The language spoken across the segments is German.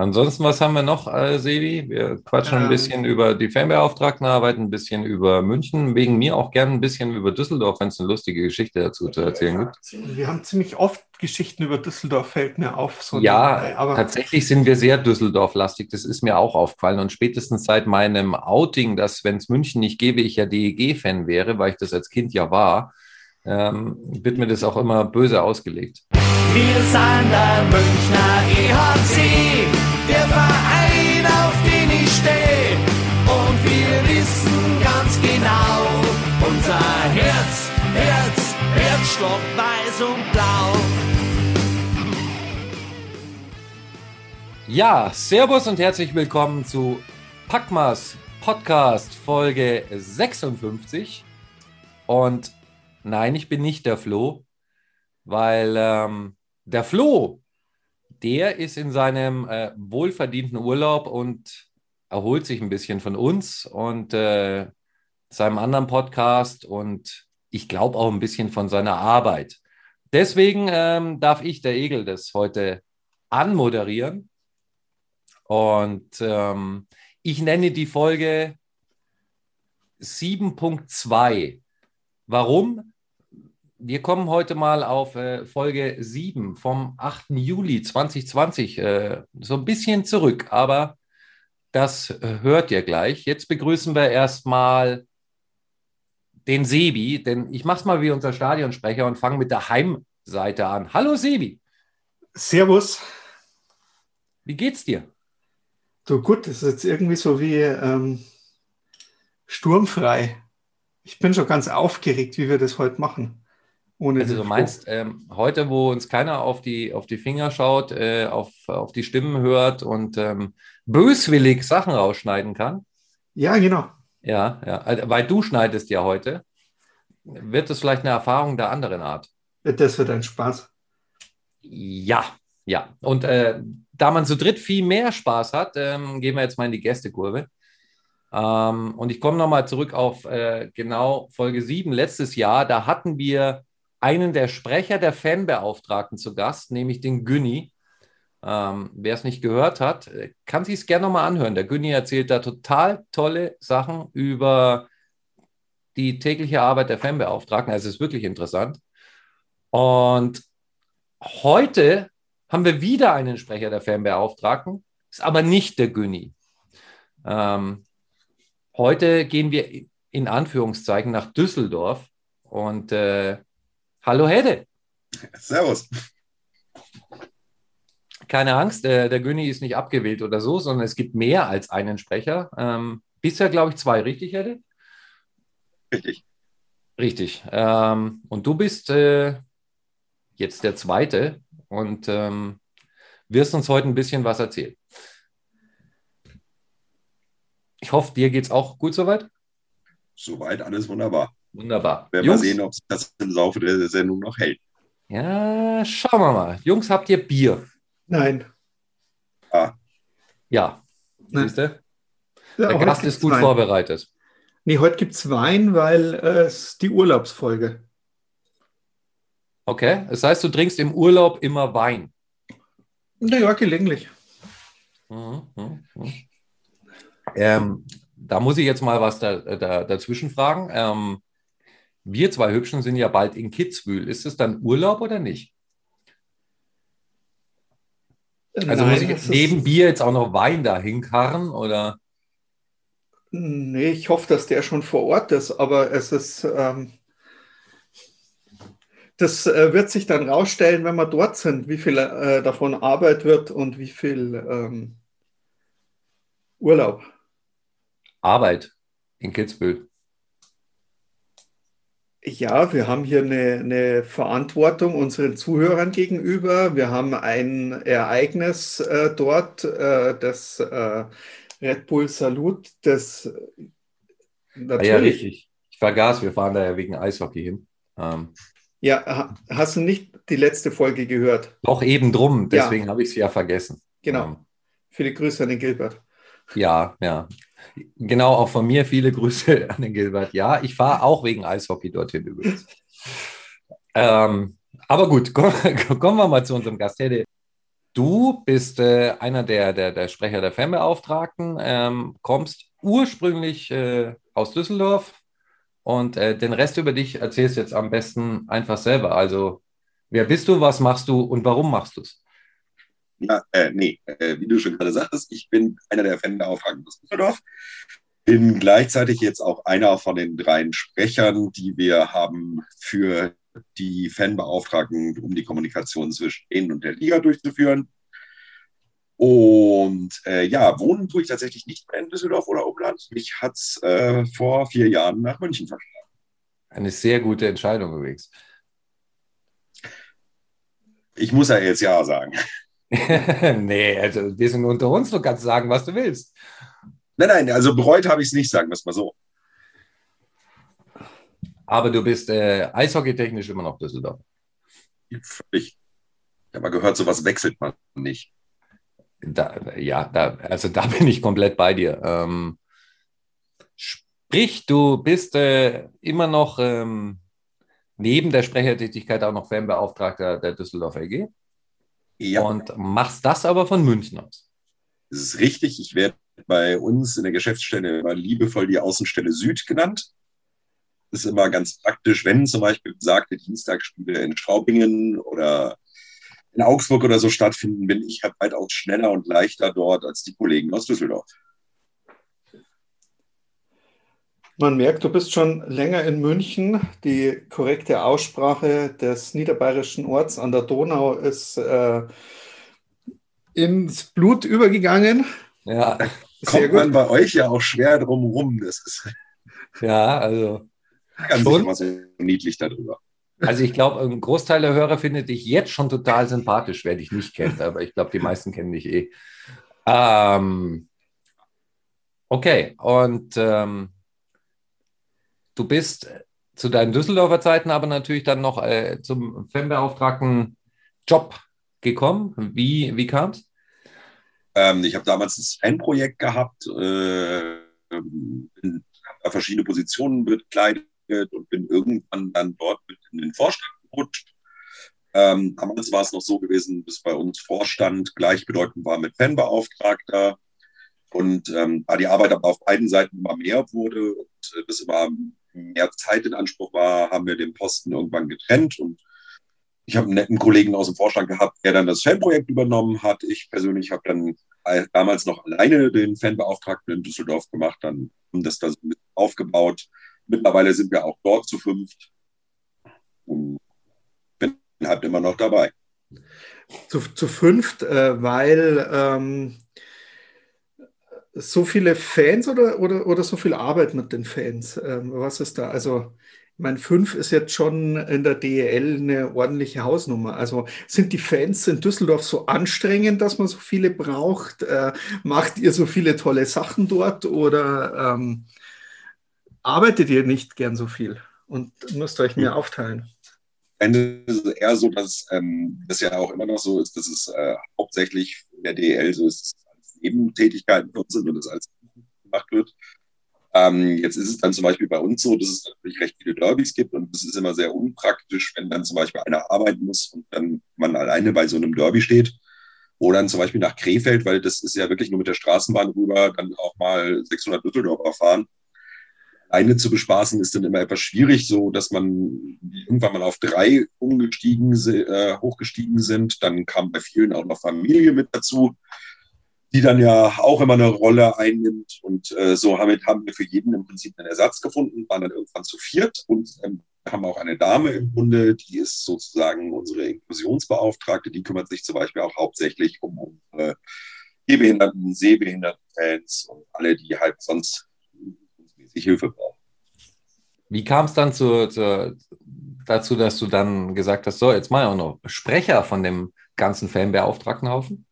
Ansonsten, was haben wir noch, äh, Sevi? Wir quatschen ähm, ein bisschen über die Fanbeauftragtenarbeit, ein bisschen über München, wegen mir auch gerne ein bisschen über Düsseldorf, wenn es eine lustige Geschichte dazu zu erzählen gibt. Wir haben ziemlich oft Geschichten über Düsseldorf, fällt mir auf. So ja, aber tatsächlich sind wir sehr Düsseldorf-lastig. Das ist mir auch aufgefallen. Und spätestens seit meinem Outing, dass, wenn es München nicht gäbe, ich ja DEG-Fan wäre, weil ich das als Kind ja war, ähm, wird mir das auch immer böse ausgelegt. Wir sind der Münchner EHC, Ja, Servus und herzlich willkommen zu Packmas Podcast Folge 56. Und nein, ich bin nicht der Flo, weil ähm, der Flo, der ist in seinem äh, wohlverdienten Urlaub und erholt sich ein bisschen von uns und äh, seinem anderen Podcast und ich glaube auch ein bisschen von seiner Arbeit. Deswegen ähm, darf ich, der Egel, das heute anmoderieren. Und ähm, ich nenne die Folge 7.2. Warum? wir kommen heute mal auf äh, Folge 7 vom 8. Juli 2020. Äh, so ein bisschen zurück, aber das hört ihr gleich. Jetzt begrüßen wir erstmal den Sebi, denn ich mache es mal wie unser Stadionsprecher und fange mit der Heimseite an. Hallo Sebi. Servus. Wie geht's dir? Du gut, das ist jetzt irgendwie so wie ähm, sturmfrei. Ich bin schon ganz aufgeregt, wie wir das heute machen. Ohne also du meinst, ähm, heute, wo uns keiner auf die, auf die Finger schaut, äh, auf, auf die Stimmen hört und ähm, böswillig Sachen rausschneiden kann? Ja, genau. Ja, ja, also, weil du schneidest ja heute. Wird das vielleicht eine Erfahrung der anderen Art? Das wird ein Spaß. Ja, ja. Und äh, da man zu dritt viel mehr Spaß hat, ähm, gehen wir jetzt mal in die Gästekurve. Ähm, und ich komme nochmal zurück auf äh, genau Folge 7 letztes Jahr. Da hatten wir einen der Sprecher der Fanbeauftragten zu Gast, nämlich den Günni. Ähm, Wer es nicht gehört hat, äh, kann sich es gerne nochmal anhören. Der Günni erzählt da total tolle Sachen über die tägliche Arbeit der Fanbeauftragten. Also es ist wirklich interessant. Und heute haben wir wieder einen Sprecher der Fanbeauftragten, ist aber nicht der Günni. Ähm, heute gehen wir in Anführungszeichen nach Düsseldorf und äh, Hallo Hede. Servus. Keine Angst, der, der Günni ist nicht abgewählt oder so, sondern es gibt mehr als einen Sprecher. Ähm, bisher, glaube ich, zwei, richtig, Hede? Richtig. Richtig. Ähm, und du bist äh, jetzt der Zweite und ähm, wirst uns heute ein bisschen was erzählen. Ich hoffe, dir geht es auch gut soweit. Soweit alles wunderbar. Wunderbar. Werden Jungs, wir sehen, ob sich das im Laufe der Sendung noch hält. Ja, schauen wir mal. Jungs, habt ihr Bier? Nein. Ah. Ja. Siehst du? Ja, der Gast ist gut Wein. vorbereitet. Nee, heute gibt es Wein, weil äh, es die Urlaubsfolge. Okay, das heißt, du trinkst im Urlaub immer Wein. Naja, gelegentlich. Mhm, mh, mh. Ähm, da muss ich jetzt mal was da, da, dazwischen fragen. Ähm, wir zwei Hübschen sind ja bald in Kitzbühel. Ist es dann Urlaub oder nicht? Also Nein, muss ich neben Bier jetzt auch noch Wein da hinkarren oder? Nee, ich hoffe, dass der schon vor Ort ist, aber es ist, ähm, das äh, wird sich dann rausstellen, wenn wir dort sind, wie viel äh, davon Arbeit wird und wie viel ähm, Urlaub. Arbeit in Kitzbühel. Ja, wir haben hier eine, eine, Verantwortung unseren Zuhörern gegenüber. Wir haben ein Ereignis äh, dort, äh, das äh, Red Bull Salut, das natürlich. Ja, richtig. Ich vergaß, wir fahren da ja wegen Eishockey hin. Ähm, ja, hast du nicht die letzte Folge gehört? Doch, eben drum. Deswegen ja. habe ich sie ja vergessen. Genau. Ähm, Viele Grüße an den Gilbert. Ja, ja. Genau, auch von mir viele Grüße an den Gilbert. Ja, ich fahre auch wegen Eishockey dorthin übrigens. Ähm, aber gut, komm, kommen wir mal zu unserem Gast. Du du bist äh, einer der, der, der Sprecher der Fanbeauftragten, ähm, kommst ursprünglich äh, aus Düsseldorf und äh, den Rest über dich erzählst du jetzt am besten einfach selber. Also, wer bist du, was machst du und warum machst du es? Ja, äh, nee, äh, wie du schon gerade sagtest, ich bin einer der Fanbeauftragten aus Düsseldorf. Bin gleichzeitig jetzt auch einer von den drei Sprechern, die wir haben für die Fanbeauftragten, um die Kommunikation zwischen denen und der Liga durchzuführen. Und äh, ja, wohnen tue ich tatsächlich nicht mehr in Düsseldorf oder Umland. Mich hat es äh, vor vier Jahren nach München verschlagen. Eine sehr gute Entscheidung übrigens. Ich muss ja jetzt Ja sagen. nee, also wir sind unter uns, du kannst sagen, was du willst. Nein, nein, also bereut habe ich es nicht, sagen wir es mal so. Aber du bist äh, eishockeytechnisch immer noch Düsseldorf. Völlig. Ich habe mal gehört, sowas wechselt man nicht. Da, ja, da, also da bin ich komplett bei dir. Ähm, sprich, du bist äh, immer noch ähm, neben der Sprechertätigkeit auch noch Fanbeauftragter der Düsseldorf AG. Ja. Und machst das aber von München aus. Das ist richtig. Ich werde bei uns in der Geschäftsstelle immer liebevoll die Außenstelle Süd genannt. Das ist immer ganz praktisch, wenn zum Beispiel besagte Dienstagsspiele in Straubingen oder in Augsburg oder so stattfinden, bin ich halt weitaus schneller und leichter dort als die Kollegen aus Düsseldorf. Man merkt, du bist schon länger in München. Die korrekte Aussprache des niederbayerischen Orts an der Donau ist äh, ins Blut übergegangen. Ja, da kommt man bei euch ja auch schwer drum rum. Das ist ja, also ganz so niedlich darüber. Also ich glaube, ein Großteil der Hörer findet dich jetzt schon total sympathisch, wer dich nicht kennt, aber ich glaube, die meisten kennen dich eh. Ähm, okay, und ähm, du bist zu deinen Düsseldorfer Zeiten aber natürlich dann noch äh, zum Fanbeauftragten Job gekommen. Wie, wie kam es? Ähm, ich habe damals das Fanprojekt gehabt, äh, verschiedene Positionen bekleidet und bin irgendwann dann dort mit in den Vorstand gerutscht. Ähm, damals war es noch so gewesen, dass bei uns Vorstand gleichbedeutend war mit Fanbeauftragter. Und ähm, da die Arbeit aber auf beiden Seiten immer mehr wurde und äh, das immer mehr Zeit in Anspruch war, haben wir den Posten irgendwann getrennt. Und ich habe einen netten Kollegen aus dem Vorstand gehabt, der dann das Fanprojekt übernommen hat. Ich persönlich habe dann damals noch alleine den Fanbeauftragten in Düsseldorf gemacht, dann haben das da so mit aufgebaut. Mittlerweile sind wir auch dort zu fünft und bin halt immer noch dabei. Zu, zu fünft, äh, weil ähm, so viele Fans oder, oder, oder so viel Arbeit mit den Fans? Ähm, was ist da? Also, ich meine, fünf ist jetzt schon in der DEL eine ordentliche Hausnummer. Also sind die Fans in Düsseldorf so anstrengend, dass man so viele braucht? Äh, macht ihr so viele tolle Sachen dort oder ähm, arbeitet ihr nicht gern so viel und müsst euch mehr aufteilen? Ende ist es eher so, dass ähm, das ja auch immer noch so ist, dass es äh, hauptsächlich in der DEL so ist, Nebentätigkeiten für uns sind und das als gemacht wird. Ähm, jetzt ist es dann zum Beispiel bei uns so, dass es natürlich recht viele Derbys gibt und es ist immer sehr unpraktisch, wenn dann zum Beispiel einer arbeiten muss und dann man alleine bei so einem Derby steht. Oder dann zum Beispiel nach Krefeld, weil das ist ja wirklich nur mit der Straßenbahn rüber, dann auch mal 600 Düsseldorfer fahren. Eine zu bespaßen ist dann immer etwas schwierig, so dass man irgendwann mal auf drei umgestiegen, äh, hochgestiegen sind. Dann kam bei vielen auch noch Familie mit dazu die dann ja auch immer eine Rolle einnimmt. Und äh, so haben, haben wir für jeden im Prinzip einen Ersatz gefunden, waren dann irgendwann zu viert und ähm, haben auch eine Dame im Bunde, die ist sozusagen unsere Inklusionsbeauftragte, die kümmert sich zum Beispiel auch hauptsächlich um unsere Gehbehinderten, Sehbehinderten-Fans und alle, die halt sonst Hilfe brauchen. Wie kam es dann zu, zu, dazu, dass du dann gesagt hast, so, jetzt mal auch noch Sprecher von dem ganzen Fanbeauftragtenhaufen?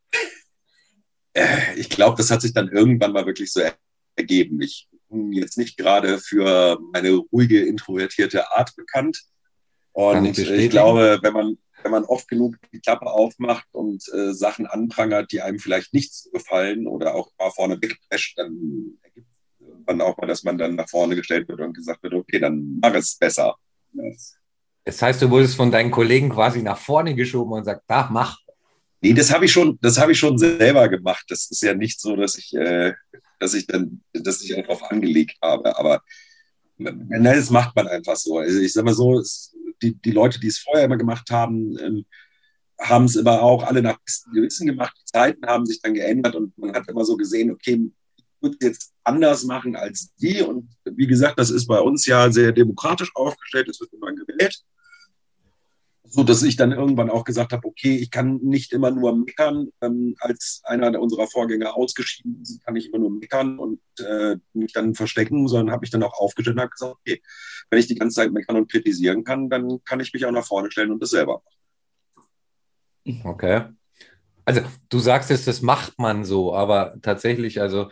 Äh, ich glaube, das hat sich dann irgendwann mal wirklich so ergeben. Ich bin jetzt nicht gerade für meine ruhige, introvertierte Art bekannt. Und ich, ich, glaube, wenn man, wenn man oft genug die Klappe aufmacht und äh, Sachen anprangert, die einem vielleicht nicht gefallen oder auch mal vorne wegprescht, dann ergibt man auch mal, dass man dann nach vorne gestellt wird und gesagt wird, okay, dann mach es besser. Das heißt, du wurdest von deinen Kollegen quasi nach vorne geschoben und sagst, da, mach. Nee, das habe ich schon, das habe ich schon selber gemacht. Das ist ja nicht so, dass ich, äh, dass ich dann, dass ich darauf angelegt habe. Aber nein, das macht man einfach so. Also ich sage mal so, es, die, die Leute, die es vorher immer gemacht haben, ähm, haben es immer auch alle nach Gewissen gemacht. Die Zeiten haben sich dann geändert und man hat immer so gesehen, okay, würde es jetzt anders machen als die. Und wie gesagt, das ist bei uns ja sehr demokratisch aufgestellt. Es wird immer gewählt so dass ich dann irgendwann auch gesagt habe, okay, ich kann nicht immer nur meckern, ähm, als einer unserer Vorgänger ausgeschieden ist, kann ich immer nur meckern und äh, mich dann verstecken, sondern habe ich dann auch aufgestellt und habe gesagt, okay, wenn ich die ganze Zeit meckern und kritisieren kann, dann kann ich mich auch nach vorne stellen und das selber machen. Okay. Also du sagst jetzt, das macht man so, aber tatsächlich, also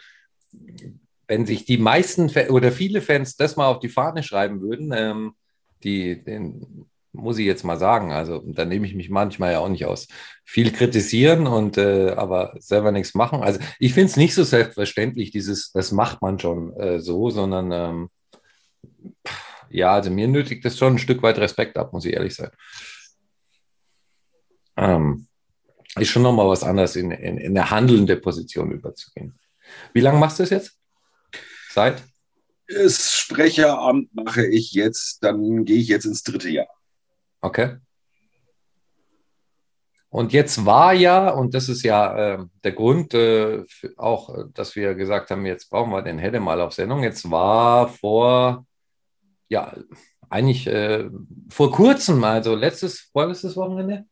wenn sich die meisten oder viele Fans das mal auf die Fahne schreiben würden, ähm, die den muss ich jetzt mal sagen. Also da nehme ich mich manchmal ja auch nicht aus. Viel kritisieren und äh, aber selber nichts machen. Also ich finde es nicht so selbstverständlich, dieses, das macht man schon äh, so, sondern ähm, ja, also mir nötigt das schon ein Stück weit Respekt ab, muss ich ehrlich sein. Ähm, ist schon nochmal was anderes, in, in, in eine handelnde Position überzugehen. Wie lange machst du das jetzt? Seit? Das Sprecheramt mache ich jetzt, dann gehe ich jetzt ins dritte Jahr. Okay. Und jetzt war ja, und das ist ja äh, der Grund äh, auch, dass wir gesagt haben, jetzt brauchen wir den Helle mal auf Sendung. Jetzt war vor, ja, eigentlich äh, vor kurzem, also letztes, vorletztes Wochenende,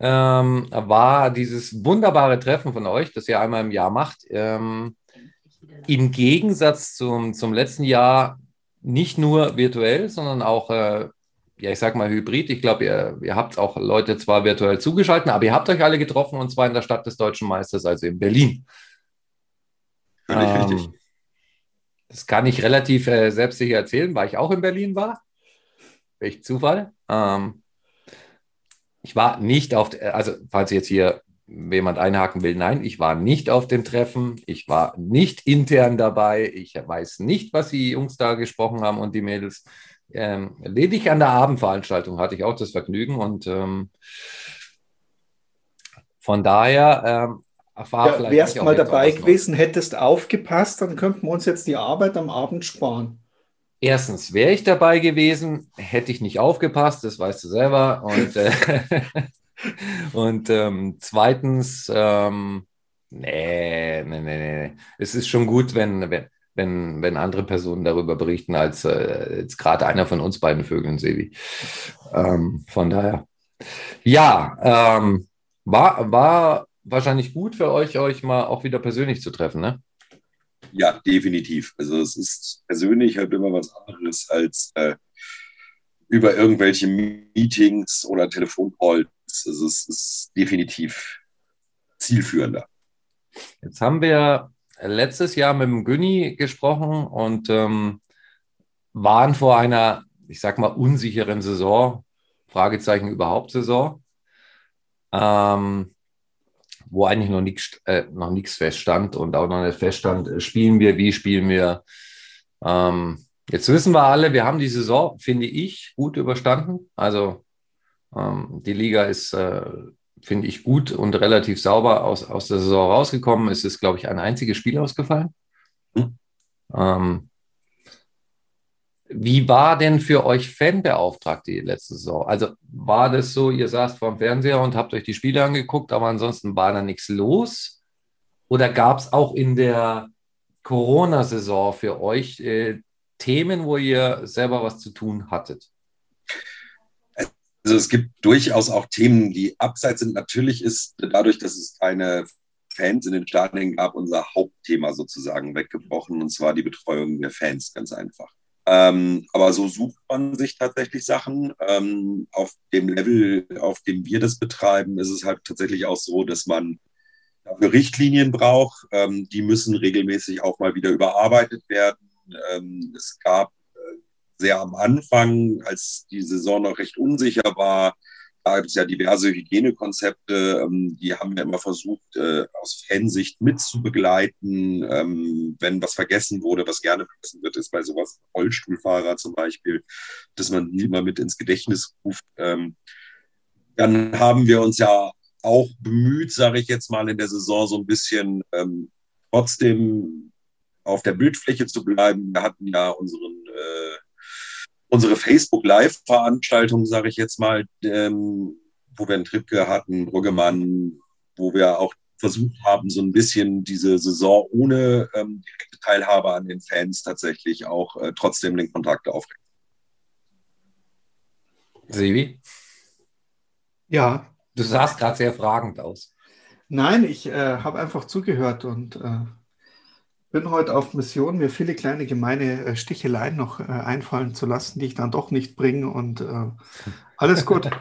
ähm, war dieses wunderbare Treffen von euch, das ihr einmal im Jahr macht. Ähm, Im Gegensatz zum, zum letzten Jahr nicht nur virtuell, sondern auch äh, ja, ich sag mal Hybrid. Ich glaube, ihr, ihr habt auch Leute zwar virtuell zugeschaltet, aber ihr habt euch alle getroffen und zwar in der Stadt des Deutschen Meisters, also in Berlin. Völlig ähm, richtig. Das kann ich relativ äh, selbstsicher erzählen, weil ich auch in Berlin war. Welch Zufall. Ähm, ich war nicht auf, also falls jetzt hier jemand einhaken will, nein, ich war nicht auf dem Treffen, ich war nicht intern dabei, ich weiß nicht, was die Jungs da gesprochen haben und die Mädels ähm, ledig an der Abendveranstaltung hatte ich auch das Vergnügen und ähm, von daher ähm, ja. Wärst mal dabei gewesen, hättest aufgepasst, dann könnten wir uns jetzt die Arbeit am Abend sparen. Erstens, wäre ich dabei gewesen, hätte ich nicht aufgepasst, das weißt du selber. Und, äh, und ähm, zweitens, ähm, nee, nee, nee, nee. Es ist schon gut, wenn, wenn, wenn, wenn andere Personen darüber berichten, als äh, jetzt gerade einer von uns beiden Vögeln, Sevi. Ähm, von daher. Ja, ähm, war, war wahrscheinlich gut für euch, euch mal auch wieder persönlich zu treffen, ne? Ja, definitiv. Also es ist persönlich halt immer was anderes als äh, über irgendwelche Meetings oder Telefoncalls. Also es ist definitiv zielführender. Jetzt haben wir letztes Jahr mit dem Günni gesprochen und ähm, waren vor einer, ich sag mal, unsicheren Saison, Fragezeichen überhaupt Saison, ähm, wo eigentlich noch nichts äh, noch nichts feststand und auch noch nicht feststand, äh, spielen wir, wie spielen wir. Ähm, jetzt wissen wir alle, wir haben die Saison, finde ich, gut überstanden. Also ähm, die Liga ist äh, finde ich, gut und relativ sauber aus, aus der Saison rausgekommen. Es ist, glaube ich, ein einziges Spiel ausgefallen. Mhm. Ähm, wie war denn für euch Fanbeauftragte die letzte Saison? Also war das so, ihr saßt vorm Fernseher und habt euch die Spiele angeguckt, aber ansonsten war da nichts los? Oder gab es auch in der Corona-Saison für euch äh, Themen, wo ihr selber was zu tun hattet? Also es gibt durchaus auch Themen, die abseits sind. Natürlich ist dadurch, dass es keine Fans in den Stadien gab, unser Hauptthema sozusagen weggebrochen, und zwar die Betreuung der Fans, ganz einfach. Ähm, aber so sucht man sich tatsächlich Sachen. Ähm, auf dem Level, auf dem wir das betreiben, ist es halt tatsächlich auch so, dass man dafür Richtlinien braucht. Ähm, die müssen regelmäßig auch mal wieder überarbeitet werden. Ähm, es gab sehr am Anfang, als die Saison noch recht unsicher war. Da gibt es ja diverse Hygienekonzepte, ähm, die haben wir immer versucht, äh, aus Fansicht mitzubegleiten. Ähm, wenn was vergessen wurde, was gerne vergessen wird, ist bei sowas Rollstuhlfahrer zum Beispiel, dass man die immer mit ins Gedächtnis ruft. Ähm, dann haben wir uns ja auch bemüht, sage ich jetzt mal, in der Saison so ein bisschen ähm, trotzdem auf der Bildfläche zu bleiben. Wir hatten ja unseren, äh, unsere Facebook Live-Veranstaltung, sage ich jetzt mal, ähm, wo wir einen Tripke hatten, Brüggemann, wo wir auch versucht haben, so ein bisschen diese Saison ohne ähm, direkte Teilhabe an den Fans tatsächlich auch äh, trotzdem den Kontakt aufrecht. Sebi? Ja. Du sahst gerade sehr fragend aus. Nein, ich äh, habe einfach zugehört und äh, bin heute auf Mission, mir viele kleine gemeine äh, Sticheleien noch äh, einfallen zu lassen, die ich dann doch nicht bringe und äh, alles gut.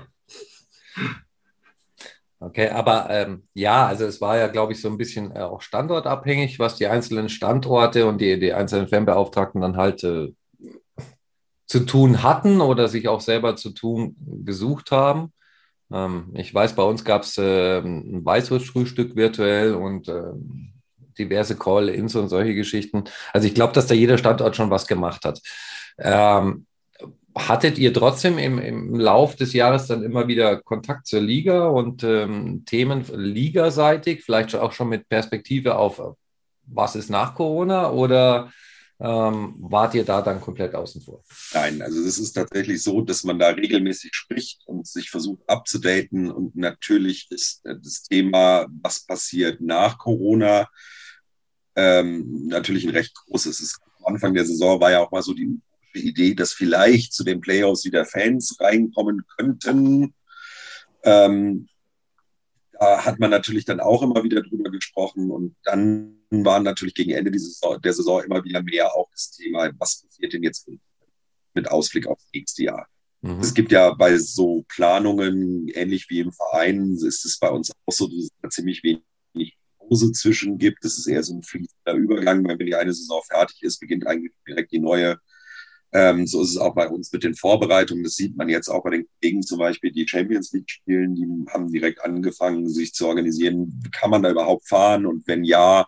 Okay, aber ähm, ja, also es war ja, glaube ich, so ein bisschen äh, auch standortabhängig, was die einzelnen Standorte und die, die einzelnen Fanbeauftragten dann halt äh, zu tun hatten oder sich auch selber zu tun gesucht haben. Ähm, ich weiß, bei uns gab es äh, ein Weißwurstfrühstück virtuell und ähm, diverse Call-ins und solche Geschichten. Also ich glaube, dass da jeder Standort schon was gemacht hat. Ähm, hattet ihr trotzdem im, im Lauf des Jahres dann immer wieder Kontakt zur Liga und ähm, Themen ligaseitig, vielleicht auch schon mit Perspektive auf, was ist nach Corona oder ähm, wart ihr da dann komplett außen vor? Nein, also es ist tatsächlich so, dass man da regelmäßig spricht und sich versucht abzudaten und natürlich ist das Thema, was passiert nach Corona, ähm, natürlich ein recht großes. Am Anfang der Saison war ja auch mal so die Idee, dass vielleicht zu den Playoffs wieder Fans reinkommen könnten. Ähm, da hat man natürlich dann auch immer wieder drüber gesprochen und dann war natürlich gegen Ende Saison, der Saison immer wieder mehr auch das Thema, was passiert denn jetzt mit Ausblick aufs nächste Jahr. Mhm. Es gibt ja bei so Planungen, ähnlich wie im Verein, ist es bei uns auch so, dass es da ziemlich wenig Pause zwischen gibt. Das ist eher so ein fließender Übergang, weil wenn die eine Saison fertig ist, beginnt eigentlich direkt die neue. Ähm, so ist es auch bei uns mit den Vorbereitungen. Das sieht man jetzt auch bei den Kollegen zum Beispiel, die Champions League spielen, die haben direkt angefangen, sich zu organisieren. Kann man da überhaupt fahren? Und wenn ja,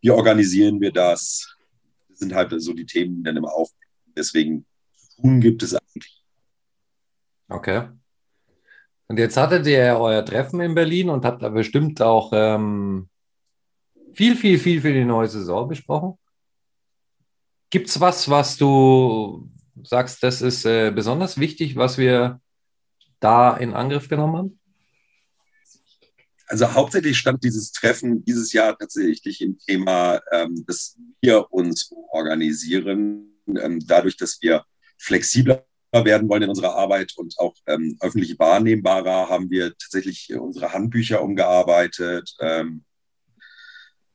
wie organisieren wir das? Das sind halt so die Themen, die dann immer auf. Deswegen tun gibt es eigentlich. Okay. Und jetzt hattet ihr ja euer Treffen in Berlin und habt da bestimmt auch ähm, viel, viel, viel für die neue Saison besprochen. Gibt es was, was du sagst, das ist äh, besonders wichtig, was wir da in Angriff genommen haben? Also hauptsächlich stand dieses Treffen dieses Jahr tatsächlich im Thema, ähm, dass wir uns organisieren, ähm, dadurch, dass wir flexibler werden wollen in unserer Arbeit und auch ähm, öffentlich wahrnehmbarer, haben wir tatsächlich unsere Handbücher umgearbeitet. Ähm, äh,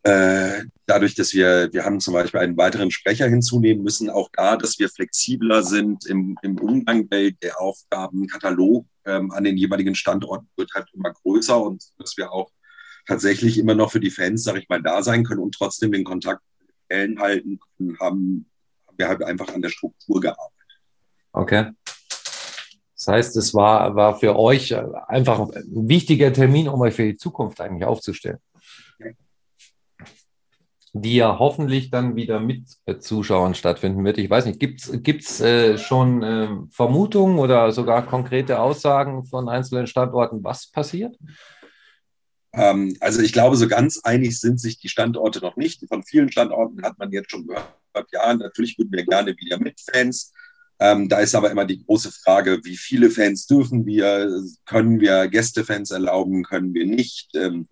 dadurch, dass wir, wir haben zum Beispiel einen weiteren Sprecher hinzunehmen müssen, auch da, dass wir flexibler sind im, im Umgang der, Aufgabenkatalog ähm, an den jeweiligen Standorten wird halt immer größer und dass wir auch tatsächlich immer noch für die Fans, sage ich mal, da sein können und trotzdem den Kontakt halten können, haben, haben wir halt einfach an der Struktur gearbeitet. Okay. Das heißt, es war, war für euch einfach ein wichtiger Termin, um euch für die Zukunft eigentlich aufzustellen die ja hoffentlich dann wieder mit Zuschauern stattfinden wird. Ich weiß nicht, gibt es äh, schon äh, Vermutungen oder sogar konkrete Aussagen von einzelnen Standorten, was passiert? Ähm, also ich glaube, so ganz einig sind sich die Standorte noch nicht. Von vielen Standorten hat man jetzt schon gehört, ja, natürlich würden wir gerne wieder mit Fans. Ähm, da ist aber immer die große Frage, wie viele Fans dürfen wir? Können wir Gästefans erlauben? Können wir nicht? Ähm,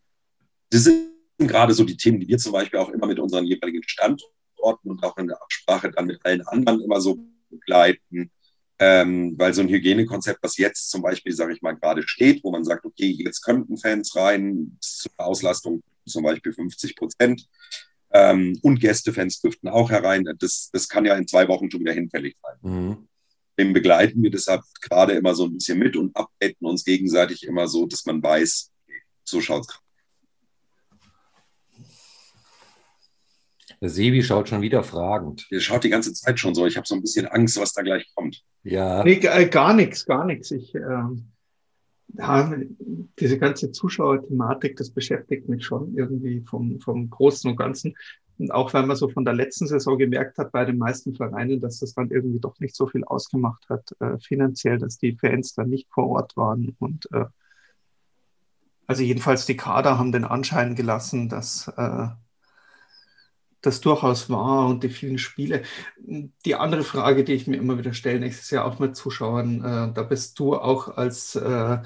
das sind gerade so die Themen, die wir zum Beispiel auch immer mit unseren jeweiligen Standorten und auch in der Absprache dann mit allen anderen immer so begleiten. Ähm, weil so ein Hygienekonzept, was jetzt zum Beispiel, sage ich mal, gerade steht, wo man sagt, okay, jetzt könnten Fans rein, zur Auslastung zum Beispiel 50 Prozent ähm, und Gästefans dürften auch herein, das, das kann ja in zwei Wochen schon wieder hinfällig sein. Mhm. Dem begleiten wir deshalb gerade immer so ein bisschen mit und updaten uns gegenseitig immer so, dass man weiß, so schaut es Der Sebi schaut schon wieder fragend. Der schaut die ganze Zeit schon so. Ich habe so ein bisschen Angst, was da gleich kommt. Ja. Nee, äh, gar nichts, gar nichts. Ich, äh, ja, diese ganze Zuschauerthematik, das beschäftigt mich schon irgendwie vom, vom Großen und Ganzen. Und auch wenn man so von der letzten Saison gemerkt hat bei den meisten Vereinen, dass das dann irgendwie doch nicht so viel ausgemacht hat, äh, finanziell, dass die Fans dann nicht vor Ort waren und äh, Also jedenfalls die Kader haben den Anschein gelassen, dass äh, das durchaus war und die vielen Spiele. Die andere Frage, die ich mir immer wieder stelle, nächstes Jahr auch mit Zuschauern, äh, da bist du auch als, äh,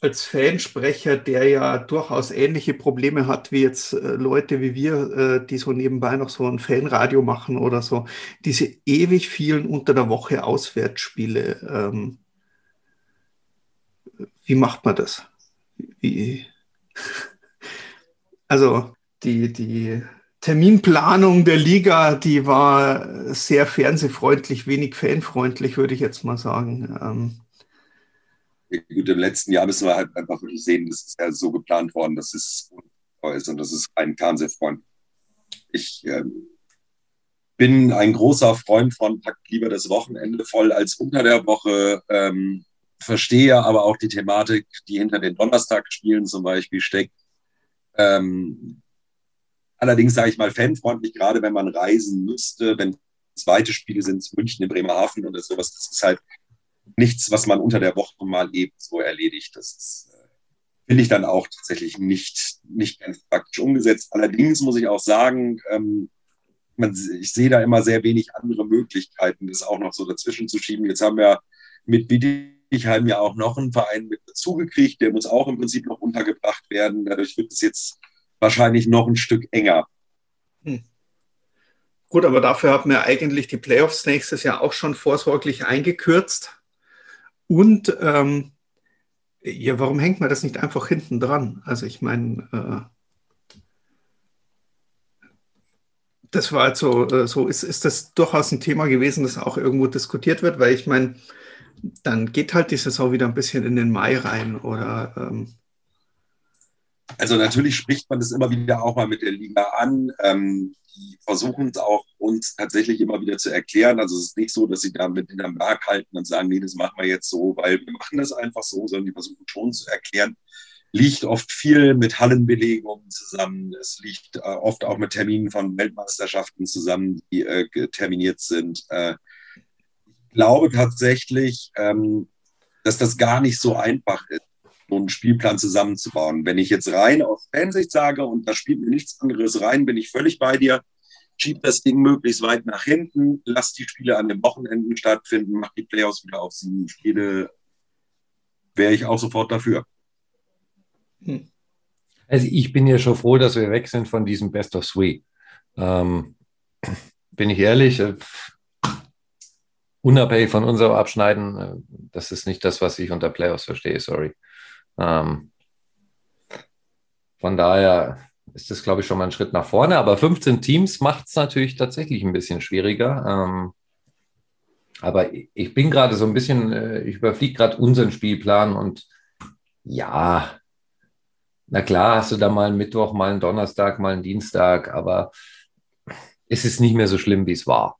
als Fansprecher, der ja durchaus ähnliche Probleme hat wie jetzt äh, Leute wie wir, äh, die so nebenbei noch so ein Fanradio machen oder so, diese ewig vielen unter der Woche Auswärtsspiele. Ähm, wie macht man das? Wie, also die, die Terminplanung der Liga, die war sehr fernsehfreundlich, wenig fanfreundlich, würde ich jetzt mal sagen. Ähm Gut, im letzten Jahr müssen wir halt einfach sehen, das ist ja so geplant worden, dass es ist und das ist ein Fernsehfreund. Ich ähm, bin ein großer Freund von packt lieber das Wochenende voll als unter der Woche. Ähm, verstehe aber auch die Thematik, die hinter den Donnerstagspielen zum Beispiel steckt. Ähm, allerdings sage ich mal fanfreundlich, gerade wenn man reisen müsste, wenn zweite Spiele sind, München, in Bremerhaven oder sowas, das ist halt nichts, was man unter der Woche mal eben so erledigt. Das ist, äh, finde ich dann auch tatsächlich nicht, nicht ganz praktisch umgesetzt. Allerdings muss ich auch sagen, ähm, man, ich sehe da immer sehr wenig andere Möglichkeiten, das auch noch so dazwischen zu schieben. Jetzt haben wir mit habe ja auch noch einen Verein mit dazugekriegt, der muss auch im Prinzip noch untergebracht werden. Dadurch wird es jetzt wahrscheinlich noch ein Stück enger. Hm. Gut, aber dafür haben wir eigentlich die Playoffs nächstes Jahr auch schon vorsorglich eingekürzt. Und ähm, ja, warum hängt man das nicht einfach hinten dran? Also ich meine, äh, das war also äh, so, ist, ist das durchaus ein Thema gewesen, das auch irgendwo diskutiert wird, weil ich meine, dann geht halt die Saison wieder ein bisschen in den Mai rein oder. Ähm also natürlich spricht man das immer wieder auch mal mit der Liga an. Ähm, die versuchen es auch uns tatsächlich immer wieder zu erklären. Also es ist nicht so, dass sie da mit in der Mark halten und sagen, nee, das machen wir jetzt so, weil wir machen das einfach so, sondern die versuchen schon zu erklären. Liegt oft viel mit Hallenbelegungen zusammen. Es liegt äh, oft auch mit Terminen von Weltmeisterschaften zusammen, die äh, terminiert sind. Äh, glaube tatsächlich, ähm, dass das gar nicht so einfach ist, einen Spielplan zusammenzubauen. Wenn ich jetzt rein aus Fansicht sage und da spielt mir nichts anderes rein, bin ich völlig bei dir. Schieb das Ding möglichst weit nach hinten, lass die Spiele an den Wochenenden stattfinden, mach die Playoffs wieder auf sieben Spiele. Wäre ich auch sofort dafür. Hm. Also ich bin ja schon froh, dass wir weg sind von diesem Best of Three. Ähm, bin ich ehrlich, äh, unabhängig von unserem Abschneiden, äh, das ist nicht das, was ich unter Playoffs verstehe, sorry. Ähm, von daher ist das, glaube ich, schon mal ein Schritt nach vorne. Aber 15 Teams macht es natürlich tatsächlich ein bisschen schwieriger. Ähm, aber ich bin gerade so ein bisschen, äh, ich überfliege gerade unseren Spielplan und ja, na klar, hast du da mal einen Mittwoch, mal einen Donnerstag, mal einen Dienstag, aber es ist nicht mehr so schlimm, wie es war.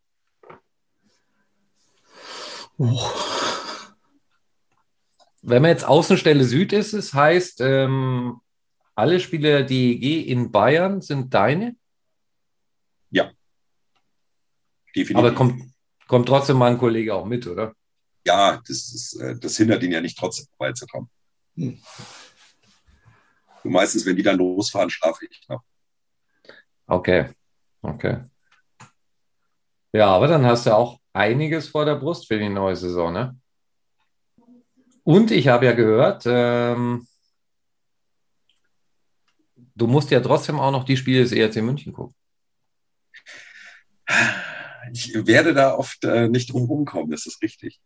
Oh. Wenn man jetzt Außenstelle Süd ist, es heißt, ähm, alle Spiele der DEG in Bayern sind deine? Ja. Definitiv. Aber kommt, kommt trotzdem mal ein Kollege auch mit, oder? Ja, das, ist, äh, das hindert ihn ja nicht, trotzdem vorbeizukommen. Hm. Und meistens, wenn die dann losfahren, schlafe ich noch. Okay, okay. Ja, aber dann hast du auch einiges vor der Brust für die neue Saison. Ne? Und ich habe ja gehört, ähm, du musst ja trotzdem auch noch die Spiele des ERC München gucken. Ich werde da oft äh, nicht drum rumkommen, das ist richtig.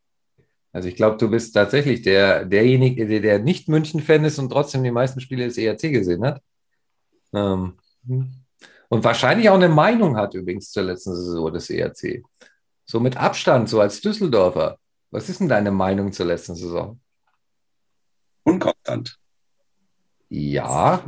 Also ich glaube, du bist tatsächlich der, derjenige, der, der nicht München-Fan ist und trotzdem die meisten Spiele des ERC gesehen hat. Ähm, und wahrscheinlich auch eine Meinung hat übrigens zur letzten Saison des ERC. So mit Abstand, so als Düsseldorfer. Was ist denn deine Meinung zur letzten Saison? Unkonstant. Ja.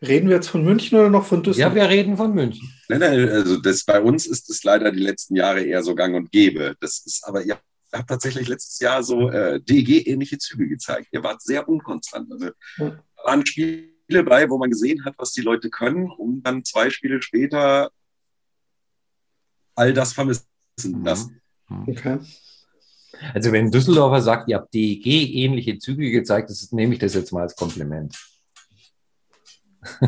Reden wir jetzt von München oder noch von Düsseldorf? Ja, wir reden von München. Nein, nein, also das, bei uns ist es leider die letzten Jahre eher so gang und gäbe. Das ist aber, ihr habt tatsächlich letztes Jahr so äh, DG-ähnliche Züge gezeigt. Ihr wart sehr unkonstant. Also ja. waren Spiele bei, wo man gesehen hat, was die Leute können, um dann zwei Spiele später all das vermisst lassen. Okay. Also wenn Düsseldorfer sagt, ihr habt DEG ähnliche Züge gezeigt, das nehme ich das jetzt mal als Kompliment.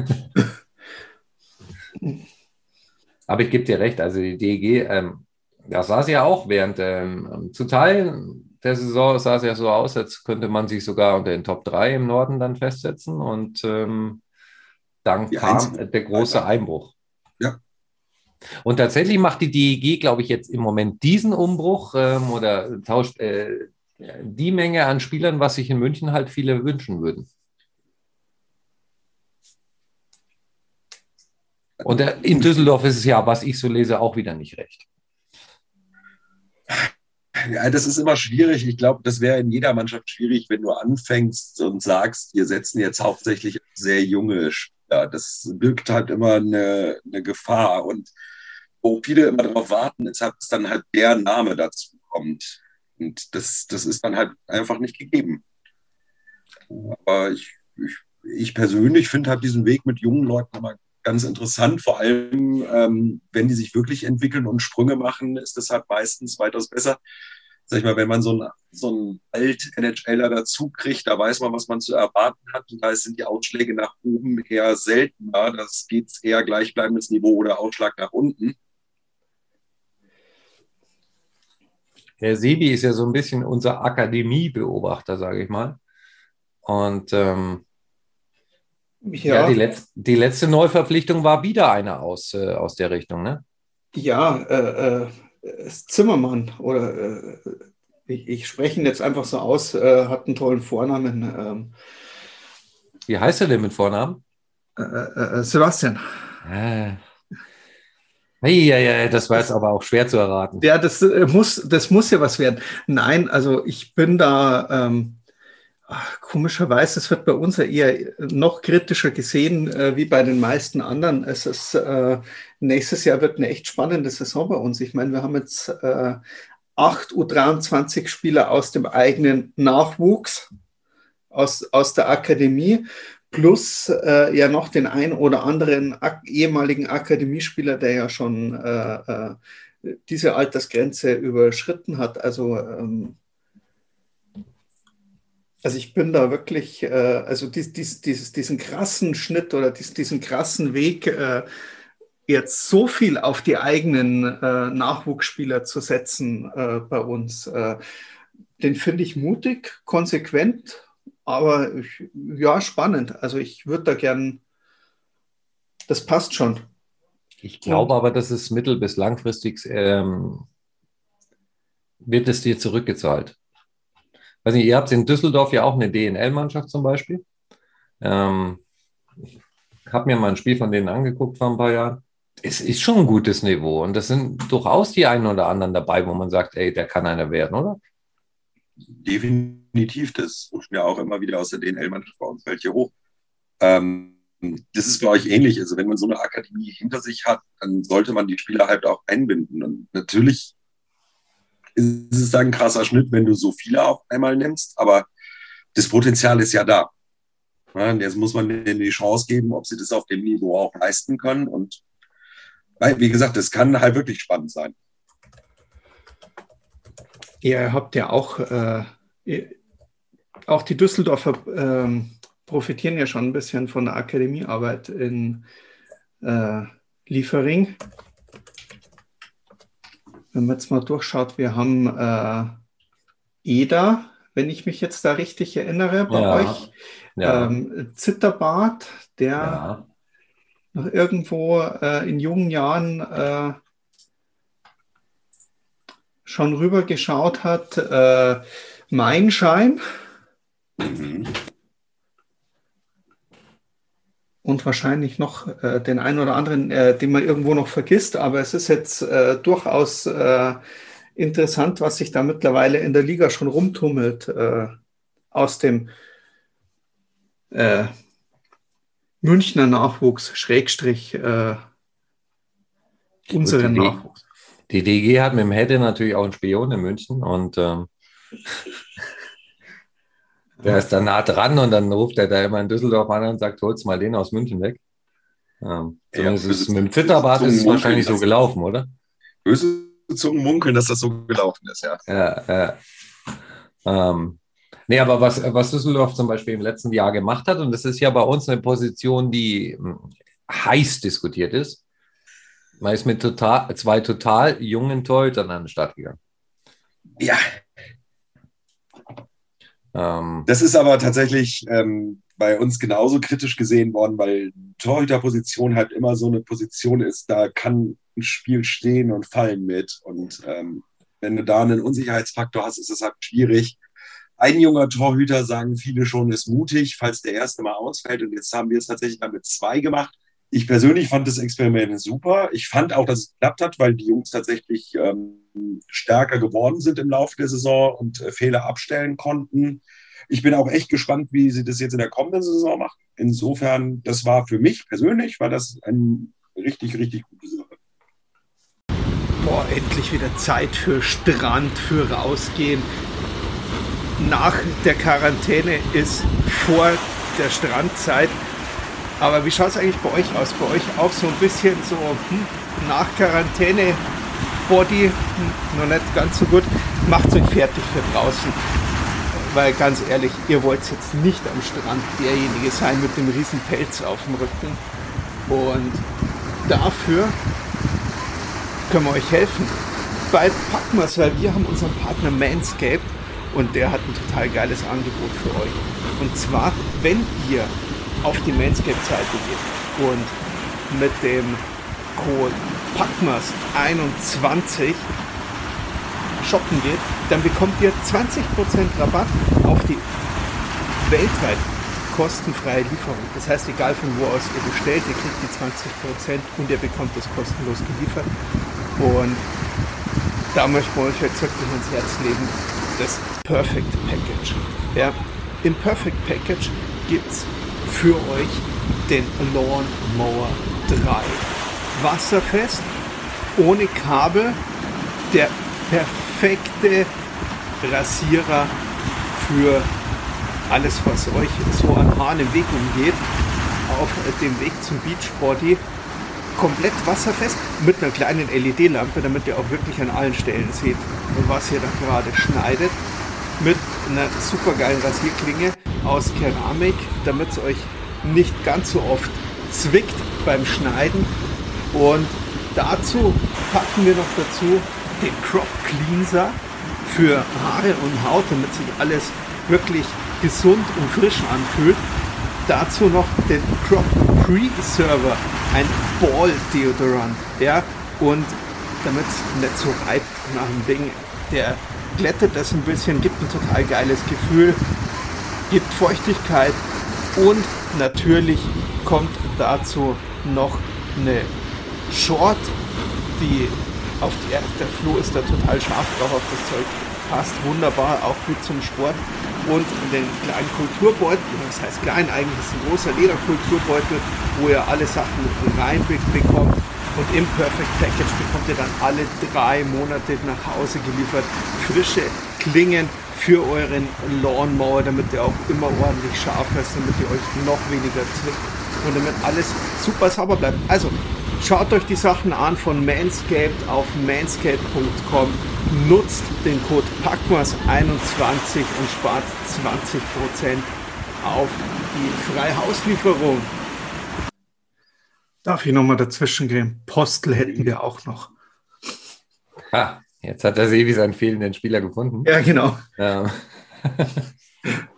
Aber ich gebe dir recht, also die DEG, ähm, da sah es ja auch während, ähm, zu Teilen der Saison sah es ja so aus, als könnte man sich sogar unter den Top 3 im Norden dann festsetzen und ähm, dann die kam Einzel der große Einbruch. Und tatsächlich macht die DEG, glaube ich, jetzt im Moment diesen Umbruch ähm, oder tauscht äh, die Menge an Spielern, was sich in München halt viele wünschen würden. Und in Düsseldorf ist es ja, was ich so lese, auch wieder nicht recht. Ja, das ist immer schwierig. Ich glaube, das wäre in jeder Mannschaft schwierig, wenn du anfängst und sagst, wir setzen jetzt hauptsächlich sehr junge Spieler. Das birgt halt immer eine, eine Gefahr. Und wo viele immer darauf warten, ist halt, dass dann halt der Name dazu kommt. Und das, das ist dann halt einfach nicht gegeben. Aber ich, ich, ich persönlich finde halt diesen Weg mit jungen Leuten immer ganz interessant. Vor allem, ähm, wenn die sich wirklich entwickeln und Sprünge machen, ist das halt meistens weitaus besser. Sag ich mal, wenn man so einen, so einen Alt-NHLer dazu kriegt, da weiß man, was man zu erwarten hat. Und da sind die Ausschläge nach oben eher seltener. Das geht eher gleichbleibendes Niveau oder Ausschlag nach unten. Herr Sebi ist ja so ein bisschen unser Akademiebeobachter, sage ich mal. Und ähm, ja, ja die, Letz-, die, letzte Neuverpflichtung war wieder eine aus, äh, aus der Richtung, ne? Ja, äh, äh, Zimmermann oder äh, ich, ich, spreche ihn jetzt einfach so aus, äh, hat einen tollen Vornamen. Ähm, Wie heißt er denn mit Vornamen? Äh, Sebastian. Ah. Ja, ja, das war jetzt aber auch schwer zu erraten. Ja, das muss, das muss ja was werden. Nein, also ich bin da, ähm, Ach, komischerweise, es wird bei uns ja eher noch kritischer gesehen äh, wie bei den meisten anderen. Es ist, äh, nächstes Jahr wird eine echt spannende Saison bei uns. Ich meine, wir haben jetzt äh, acht U23-Spieler aus dem eigenen Nachwuchs, aus, aus der Akademie, plus äh, ja noch den ein oder anderen ak ehemaligen Akademiespieler, der ja schon äh, äh, diese Altersgrenze überschritten hat. Also ähm, also ich bin da wirklich, äh, also dies, dies, dieses, diesen krassen Schnitt oder dies, diesen krassen Weg, äh, jetzt so viel auf die eigenen äh, Nachwuchsspieler zu setzen äh, bei uns, äh, den finde ich mutig, konsequent, aber ich, ja, spannend. Also ich würde da gern, das passt schon. Ich glaube aber, dass es mittel- bis langfristig ähm, wird es dir zurückgezahlt weiß nicht, ihr habt in Düsseldorf ja auch eine DNL-Mannschaft zum Beispiel. Ähm, ich habe mir mal ein Spiel von denen angeguckt vor ein paar Jahren. Es ist schon ein gutes Niveau und das sind durchaus die einen oder anderen dabei, wo man sagt, ey, der kann einer werden, oder? Definitiv, das rufen ja auch immer wieder aus der DNL-Mannschaft bei uns welche hoch. Ähm, das ist bei euch ähnlich. Also wenn man so eine Akademie hinter sich hat, dann sollte man die Spieler halt auch einbinden. Und natürlich ist es dann ein krasser Schnitt, wenn du so viele auf einmal nimmst, aber das Potenzial ist ja da. Ja, jetzt muss man denen die Chance geben, ob sie das auf dem Niveau auch leisten können. Und wie gesagt, das kann halt wirklich spannend sein. Ihr habt ja auch, äh, auch die Düsseldorfer äh, profitieren ja schon ein bisschen von der Akademiearbeit in äh, Liefering wenn man jetzt mal durchschaut, wir haben äh, EDA, wenn ich mich jetzt da richtig erinnere, bei ja. euch. Ja. Ähm, Zitterbart, der ja. Noch irgendwo äh, in jungen Jahren äh, schon rüber geschaut hat. Äh, Mainschein. Mhm und wahrscheinlich noch äh, den einen oder anderen, äh, den man irgendwo noch vergisst. Aber es ist jetzt äh, durchaus äh, interessant, was sich da mittlerweile in der Liga schon rumtummelt äh, aus dem Münchner Nachwuchs, Schrägstrich unseren Nachwuchs. Die DG hat mit dem Hedde natürlich auch einen Spion in München und ähm, Der ist da nah dran und dann ruft er da immer in Düsseldorf an und sagt, hol's mal den aus München weg. Ähm, ja, ist mit dem Zitterbart ist es wahrscheinlich so gelaufen, oder? Böse Zungen munkeln, dass das so gelaufen ist, ja. Ja, ja. Ähm, nee, aber was, was Düsseldorf zum Beispiel im letzten Jahr gemacht hat, und das ist ja bei uns eine Position, die hm, heiß diskutiert ist, man ist mit total, zwei total jungen Torhütern an den Start gegangen. Ja. Ähm, das ist aber tatsächlich ähm, bei uns genauso kritisch gesehen worden, weil Torhüterposition halt immer so eine Position ist, da kann ein Spiel stehen und fallen mit. Und ähm, wenn du da einen Unsicherheitsfaktor hast, ist es halt schwierig. Ein junger Torhüter, sagen viele schon, ist mutig, falls der erste mal ausfällt. Und jetzt haben wir es tatsächlich mal mit zwei gemacht. Ich persönlich fand das Experiment super. Ich fand auch, dass es geklappt hat, weil die Jungs tatsächlich ähm, stärker geworden sind im Laufe der Saison und äh, Fehler abstellen konnten. Ich bin auch echt gespannt, wie sie das jetzt in der kommenden Saison machen. Insofern, das war für mich persönlich, war das ein richtig, richtig gute Sache. Boah, endlich wieder Zeit für Strand, für rausgehen. Nach der Quarantäne ist vor der Strandzeit. Aber wie schaut es eigentlich bei euch aus? Bei euch auch so ein bisschen so hm, nach Quarantäne Body, hm, noch nicht ganz so gut. Macht euch fertig für draußen. Weil ganz ehrlich, ihr wollt jetzt nicht am Strand derjenige sein mit dem riesen Pelz auf dem Rücken. Und dafür können wir euch helfen. Bei Packmas, weil wir haben unseren Partner Manscaped und der hat ein total geiles Angebot für euch. Und zwar, wenn ihr auf die Manscaped-Seite geht und mit dem Code PACMAS21 shoppen geht, dann bekommt ihr 20% Rabatt auf die weltweit kostenfreie Lieferung. Das heißt, egal von wo aus ihr bestellt, ihr kriegt die 20% und ihr bekommt das kostenlos geliefert. Und da möchten wir euch wirklich ans Herz legen, das Perfect Package. Ja, Im Perfect Package gibt es für euch den Lawn Mower 3. Wasserfest, ohne Kabel, der perfekte Rasierer für alles, was euch so an Haaren im Weg umgeht, auf dem Weg zum Beachbody komplett wasserfest mit einer kleinen LED-Lampe, damit ihr auch wirklich an allen Stellen seht, was ihr da gerade schneidet. Mit einer super geilen Rasierklinge aus Keramik, damit es euch nicht ganz so oft zwickt beim Schneiden. Und dazu packen wir noch dazu den Crop Cleanser für Haare und Haut, damit sich alles wirklich gesund und frisch anfühlt. Dazu noch den Crop Preserver, ein Ball Deodorant, ja, und damit es nicht so reibt nach dem Ding, der glättet das ein bisschen, gibt ein total geiles Gefühl, gibt Feuchtigkeit und natürlich kommt dazu noch eine Short, die auf die Erde, der Floh ist da total scharf drauf auf das Zeug, passt wunderbar, auch gut zum Sport und den kleinen Kulturbeutel, das heißt klein, eigentlich ist ein großer Lederkulturbeutel, wo ihr alle Sachen reinbekommt und im Perfect Package bekommt ihr dann alle drei Monate nach Hause geliefert frische Klingen für euren Lawnmower, damit der auch immer ordentlich scharf ist, damit ihr euch noch weniger zwickt und damit alles super sauber bleibt. Also Schaut euch die Sachen an von Manscaped auf manscaped.com. Nutzt den Code PACMAS21 und spart 20% auf die freie Hauslieferung. Darf ich nochmal dazwischen gehen? Postel hätten wir auch noch. Ah, jetzt hat der Sevi seinen fehlenden Spieler gefunden. Ja, genau. Ja.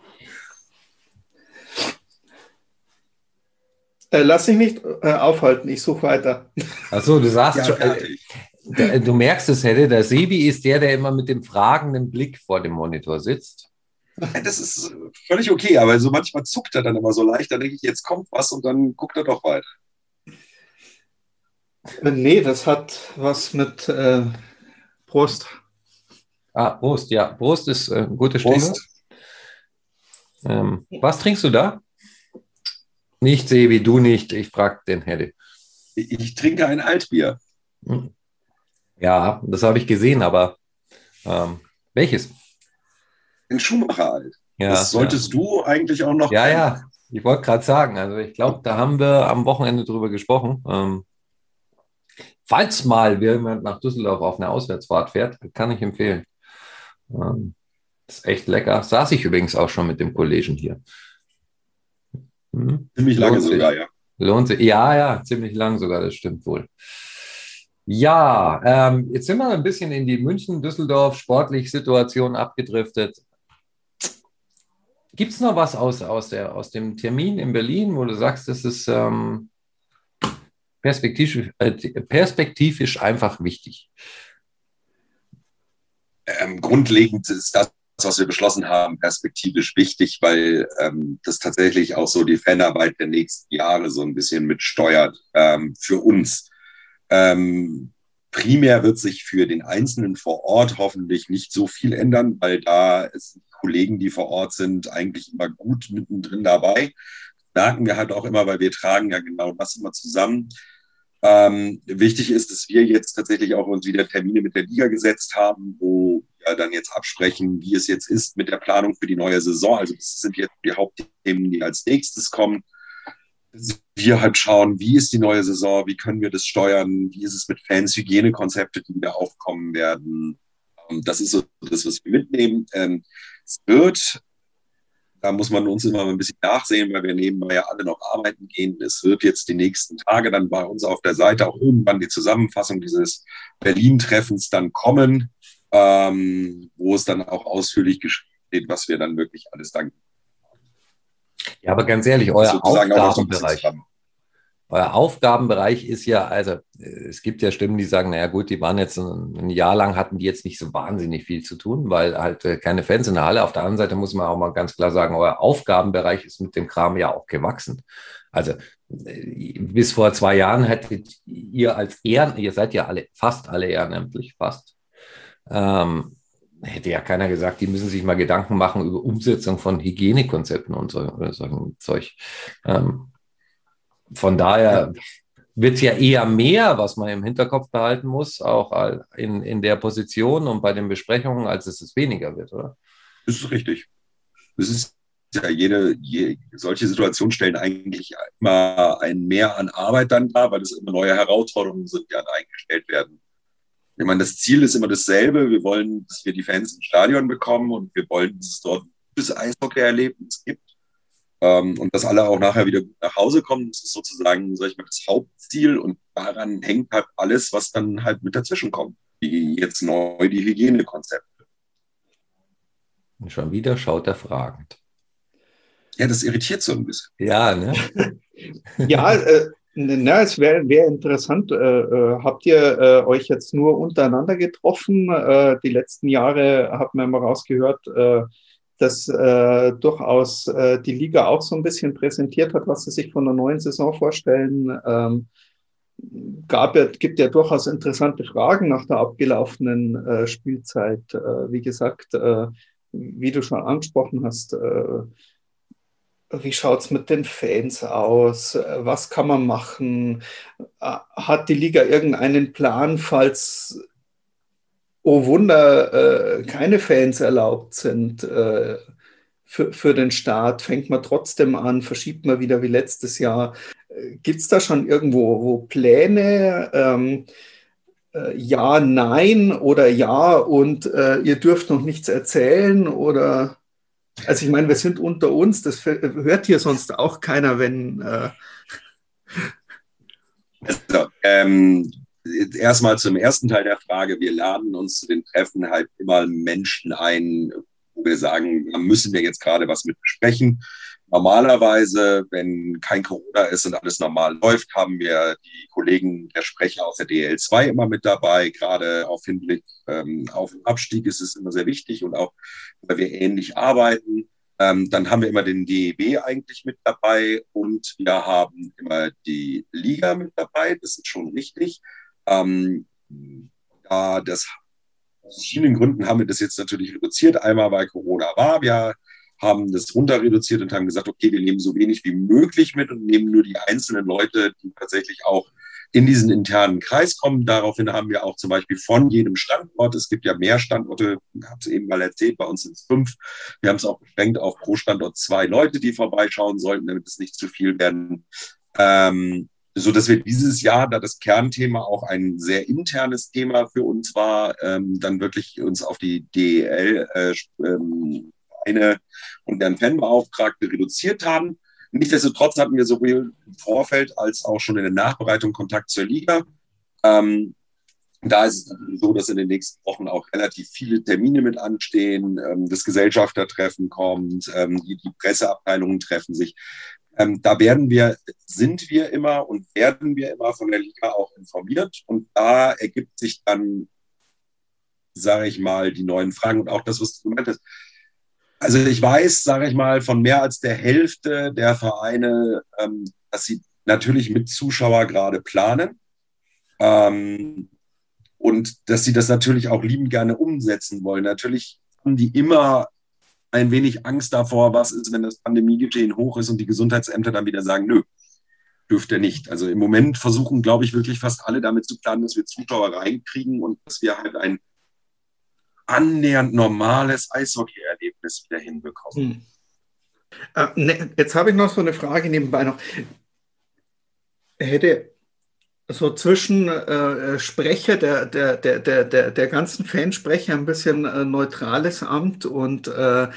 Äh, lass dich nicht äh, aufhalten, ich suche weiter. Achso, du sagst ja, schon, äh, du merkst es, Helle, der Sebi ist der, der immer mit dem fragenden Blick vor dem Monitor sitzt. Das ist völlig okay, aber so manchmal zuckt er dann immer so leicht, dann denke ich, jetzt kommt was und dann guckt er doch weiter. Äh, nee, das hat was mit äh, Prost. Ah, Prost, ja. Prost ist äh, ein gutes Stichwort. Ähm, was trinkst du da? Nicht Sebi, du nicht. Ich frage den Hedy. Ich, trinke ein Altbier. Hm. Ja, das habe ich gesehen, aber ähm, welches? Ein Schumacher alt. Ja, das solltest ja. du eigentlich auch noch. Ja, kennen. ja. Ich wollte gerade sagen, also ich glaube, da haben wir am Wochenende drüber gesprochen. Ähm, falls mal jemand nach Düsseldorf auf eine Auswärtsfahrt fährt, kann ich empfehlen. Ähm, ist echt lecker. Saß ich übrigens auch schon mit dem Kollegen hier. Hm? Ziemlich lange Lohnt sogar, sich. ja. Lohnt sich. Ja, ja, ziemlich lang sogar, das stimmt wohl. Ja, ähm, jetzt sind wir ein bisschen in die München-Düsseldorf sportlich Situation abgedriftet. Gibt es noch was aus, aus, der, aus dem Termin in Berlin, wo du sagst, das ist ähm, perspektivisch, äh, perspektivisch einfach wichtig? Ähm, grundlegend ist das, was wir beschlossen haben, perspektivisch wichtig, weil ähm, das tatsächlich auch so die Fanarbeit der nächsten Jahre so ein bisschen mitsteuert ähm, für uns. Ähm, primär wird sich für den Einzelnen vor Ort hoffentlich nicht so viel ändern, weil da ist Kollegen, die vor Ort sind, eigentlich immer gut mittendrin dabei. Merken wir halt auch immer, weil wir tragen ja genau das immer zusammen. Ähm, wichtig ist, dass wir jetzt tatsächlich auch uns wieder Termine mit der Liga gesetzt haben, wo wir dann jetzt absprechen, wie es jetzt ist mit der Planung für die neue Saison. Also das sind jetzt die Hauptthemen, die als nächstes kommen. Wir halt schauen, wie ist die neue Saison, wie können wir das steuern, wie ist es mit Fans, Hygienekonzepte, die wieder aufkommen werden. Ähm, das ist so das, was wir mitnehmen. Ähm, es wird, da muss man uns immer ein bisschen nachsehen, weil wir nebenbei ja alle noch arbeiten gehen. Es wird jetzt die nächsten Tage dann bei uns auf der Seite auch irgendwann die Zusammenfassung dieses Berlin-Treffens dann kommen, ähm, wo es dann auch ausführlich geschrieben steht, was wir dann wirklich alles dann. Ja, aber ganz ehrlich, euer Aufgabenbereich euer Aufgabenbereich ist ja, also es gibt ja Stimmen, die sagen, naja gut, die waren jetzt ein, ein, Jahr lang, hatten die jetzt nicht so wahnsinnig viel zu tun, weil halt äh, keine Fans in der Halle. Auf der anderen Seite muss man auch mal ganz klar sagen, euer Aufgabenbereich ist mit dem Kram ja auch gewachsen. Also äh, bis vor zwei Jahren hättet ihr als Ehren, ihr seid ja alle, fast alle ehrenamtlich, fast. Ähm, hätte ja keiner gesagt, die müssen sich mal Gedanken machen über Umsetzung von Hygienekonzepten und so, solchen Zeug. Ähm, von daher wird es ja eher mehr, was man im Hinterkopf behalten muss, auch in, in der Position und bei den Besprechungen, als es es weniger wird, oder? Das ist richtig. Das ist ja jede, je, solche Situationen stellen eigentlich immer ein Mehr an Arbeit dann dar, weil es immer neue Herausforderungen sind, die an eingestellt werden. Ich meine, das Ziel ist immer dasselbe. Wir wollen, dass wir die Fans ins Stadion bekommen und wir wollen, dass es dort ein gutes Eishockey-Erlebnis gibt. Ähm, und dass alle auch nachher wieder nach Hause kommen, das ist sozusagen, sag ich mal, das Hauptziel und daran hängt halt alles, was dann halt mit dazwischen kommt. Wie jetzt neu die Hygienekonzepte. Und schon wieder schaut er fragend. Ja, das irritiert so ein bisschen. Ja, ne? ja, äh, na, es wäre wär interessant. Äh, äh, habt ihr äh, euch jetzt nur untereinander getroffen? Äh, die letzten Jahre hat man immer rausgehört, dass äh, durchaus äh, die Liga auch so ein bisschen präsentiert hat, was sie sich von der neuen Saison vorstellen. Ähm, gab ja, gibt ja durchaus interessante Fragen nach der abgelaufenen äh, Spielzeit. Äh, wie gesagt, äh, wie du schon angesprochen hast, äh, wie schaut's mit den Fans aus? Was kann man machen? Hat die Liga irgendeinen Plan, falls oh Wunder, äh, keine Fans erlaubt sind äh, für, für den Start, fängt man trotzdem an, verschiebt man wieder wie letztes Jahr. Äh, Gibt es da schon irgendwo wo Pläne? Ähm, äh, ja, nein oder ja und äh, ihr dürft noch nichts erzählen oder also ich meine, wir sind unter uns, das hört hier sonst auch keiner, wenn äh also, ähm, erstmal zum ersten Teil der Frage. Wir laden uns zu den Treffen halt immer Menschen ein, wo wir sagen, da müssen wir jetzt gerade was mit besprechen. Normalerweise, wenn kein Corona ist und alles normal läuft, haben wir die Kollegen der Sprecher aus der DL2 immer mit dabei. Gerade auf Hinblick ähm, auf den Abstieg ist es immer sehr wichtig und auch, weil wir ähnlich arbeiten. Ähm, dann haben wir immer den DEB eigentlich mit dabei und wir haben immer die Liga mit dabei. Das ist schon richtig. Ähm, da das aus verschiedenen Gründen haben wir das jetzt natürlich reduziert. Einmal, weil Corona war. Wir haben das runter reduziert und haben gesagt, okay, wir nehmen so wenig wie möglich mit und nehmen nur die einzelnen Leute, die tatsächlich auch in diesen internen Kreis kommen. Daraufhin haben wir auch zum Beispiel von jedem Standort, es gibt ja mehr Standorte, ich habe es eben mal erzählt, bei uns sind es fünf. Wir haben es auch beschränkt auf pro Standort zwei Leute, die vorbeischauen sollten, damit es nicht zu viel werden. Ähm, so dass wir dieses Jahr, da das Kernthema auch ein sehr internes Thema für uns war, ähm, dann wirklich uns auf die DEL äh, ähm, eine und deren Fanbeauftragte reduziert haben. Nichtsdestotrotz hatten wir sowohl im Vorfeld als auch schon in der Nachbereitung Kontakt zur Liga. Ähm, da ist es so, dass in den nächsten Wochen auch relativ viele Termine mit anstehen. Ähm, das Gesellschaftertreffen kommt, ähm, die, die Presseabteilungen treffen sich. Ähm, da werden wir, sind wir immer und werden wir immer von der Liga auch informiert. Und da ergibt sich dann, sage ich mal, die neuen Fragen und auch das, was du gemeint hast. Also ich weiß, sage ich mal, von mehr als der Hälfte der Vereine, ähm, dass sie natürlich mit Zuschauer gerade planen. Ähm, und dass sie das natürlich auch liebend gerne umsetzen wollen. Natürlich haben die immer ein wenig Angst davor, was ist, wenn das Pandemiegeschehen hoch ist und die Gesundheitsämter dann wieder sagen, nö, dürfte nicht. Also im Moment versuchen, glaube ich, wirklich fast alle damit zu planen, dass wir Zuschauer reinkriegen und dass wir halt ein annähernd normales Eishockey-Erlebnis wieder hinbekommen. Hm. Äh, ne, jetzt habe ich noch so eine Frage nebenbei noch. Hätte so zwischen äh, Sprecher der, der, der, der, der ganzen Fansprecher ein bisschen äh, neutrales Amt und äh,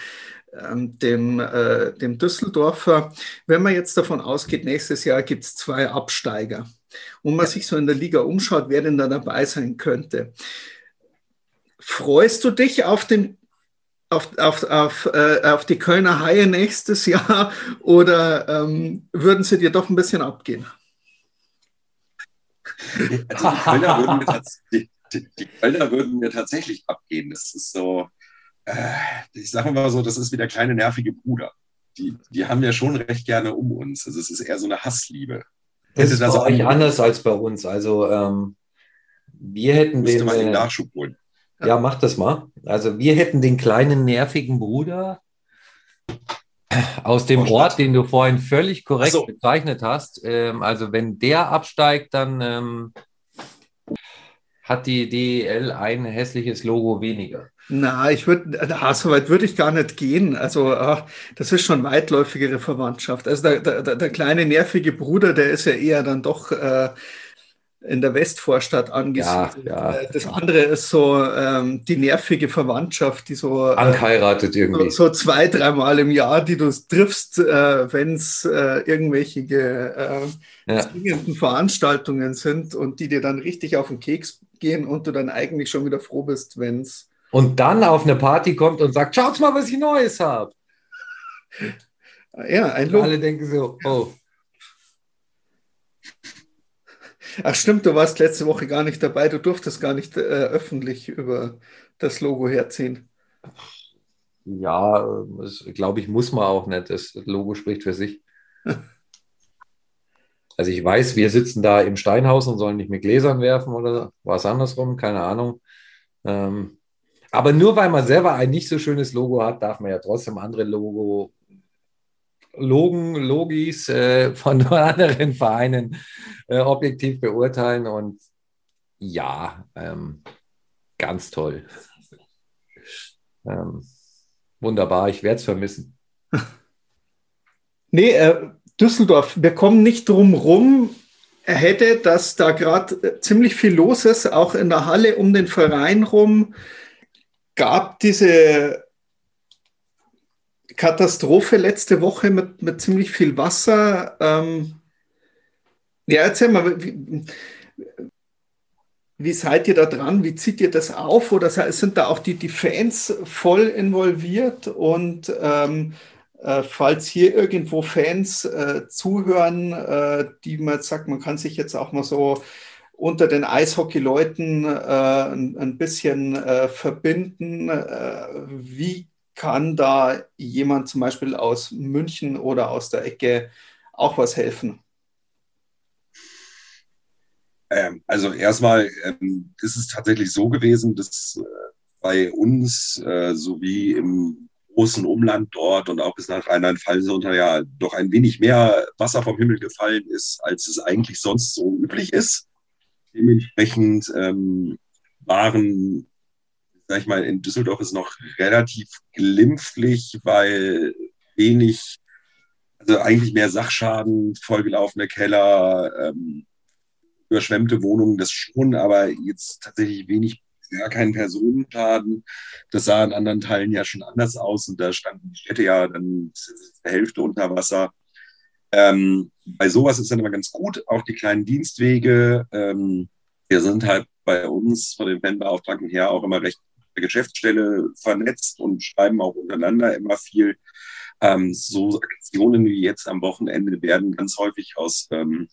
ähm, dem, äh, dem Düsseldorfer. Wenn man jetzt davon ausgeht, nächstes Jahr gibt es zwei Absteiger und man ja. sich so in der Liga umschaut, wer denn da dabei sein könnte. Freust du dich auf den auf, auf, auf, äh, auf die Kölner Haie nächstes Jahr oder ähm, würden sie dir doch ein bisschen abgehen? Also die Kölner, würden mir die, die, die Kölner würden mir tatsächlich abgehen. Das ist so, äh, ich sage mal so, das ist wie der kleine nervige Bruder. Die, die haben ja schon recht gerne um uns. Also es ist eher so eine Hassliebe. Das ist das bei anders als bei uns. Also ähm, wir hätten den, mal den äh, Nachschub holen. Ja, mach das mal. Also wir hätten den kleinen nervigen Bruder aus dem Vorstadt. Ort, den du vorhin völlig korrekt so. bezeichnet hast. Ähm, also wenn der absteigt, dann ähm, hat die DEL ein hässliches Logo weniger. Na, ich würde, so weit würde ich gar nicht gehen. Also, ach, das ist schon weitläufigere Verwandtschaft. Also der, der, der kleine nervige Bruder, der ist ja eher dann doch äh, in der Westvorstadt angesiedelt. Ja, ja. Äh, das andere ist so ähm, die nervige Verwandtschaft, die so äh, angeheiratet irgendwie. So, so, zwei, dreimal im Jahr, die du triffst, äh, wenn es äh, irgendwelche äh, ja. Veranstaltungen sind und die dir dann richtig auf den Keks gehen und du dann eigentlich schon wieder froh bist, wenn es. Und dann auf eine Party kommt und sagt, schaut mal, was ich Neues habe. Ja, ein Lob. Alle denken so, oh. Ach stimmt, du warst letzte Woche gar nicht dabei. Du durftest gar nicht äh, öffentlich über das Logo herziehen. Ja, glaube ich, muss man auch nicht. Das Logo spricht für sich. also ich weiß, wir sitzen da im Steinhaus und sollen nicht mit Gläsern werfen oder was andersrum, keine Ahnung. Ähm, aber nur weil man selber ein nicht so schönes Logo hat, darf man ja trotzdem andere Logo Logen, Logis äh, von anderen Vereinen äh, objektiv beurteilen. Und ja, ähm, ganz toll. Ähm, wunderbar, ich werde es vermissen. Nee, äh, Düsseldorf, wir kommen nicht drum rum. Er hätte, dass da gerade äh, ziemlich viel los ist, auch in der Halle um den Verein rum. Gab diese Katastrophe letzte Woche mit, mit ziemlich viel Wasser. Ähm, ja, erzähl mal, wie, wie, seid ihr da dran? Wie zieht ihr das auf? Oder sind da auch die, die Fans voll involviert? Und ähm, äh, falls hier irgendwo Fans äh, zuhören, äh, die man sagt, man kann sich jetzt auch mal so unter den Eishockey-Leuten äh, ein, ein, bisschen äh, verbinden. Äh, wie kann da jemand zum Beispiel aus München oder aus der Ecke auch was helfen? Ähm, also erstmal ähm, ist es tatsächlich so gewesen, dass äh, bei uns äh, sowie im großen Umland dort und auch bis nach Rheinland-Pfalz ja doch ein wenig mehr Wasser vom Himmel gefallen ist, als es eigentlich sonst so üblich ist. Dementsprechend ähm, waren sag ich mal, in Düsseldorf ist noch relativ glimpflich, weil wenig, also eigentlich mehr Sachschaden, vollgelaufene Keller, ähm, überschwemmte Wohnungen, das schon, aber jetzt tatsächlich wenig, gar keinen Personenschaden. Das sah in anderen Teilen ja schon anders aus und da standen die Städte ja dann der Hälfte unter Wasser. Ähm, bei sowas ist dann immer ganz gut, auch die kleinen Dienstwege. Ähm, wir sind halt bei uns von den Fanbeauftragten her auch immer recht Geschäftsstelle vernetzt und schreiben auch untereinander immer viel. Ähm, so Aktionen wie jetzt am Wochenende werden ganz häufig aus ähm,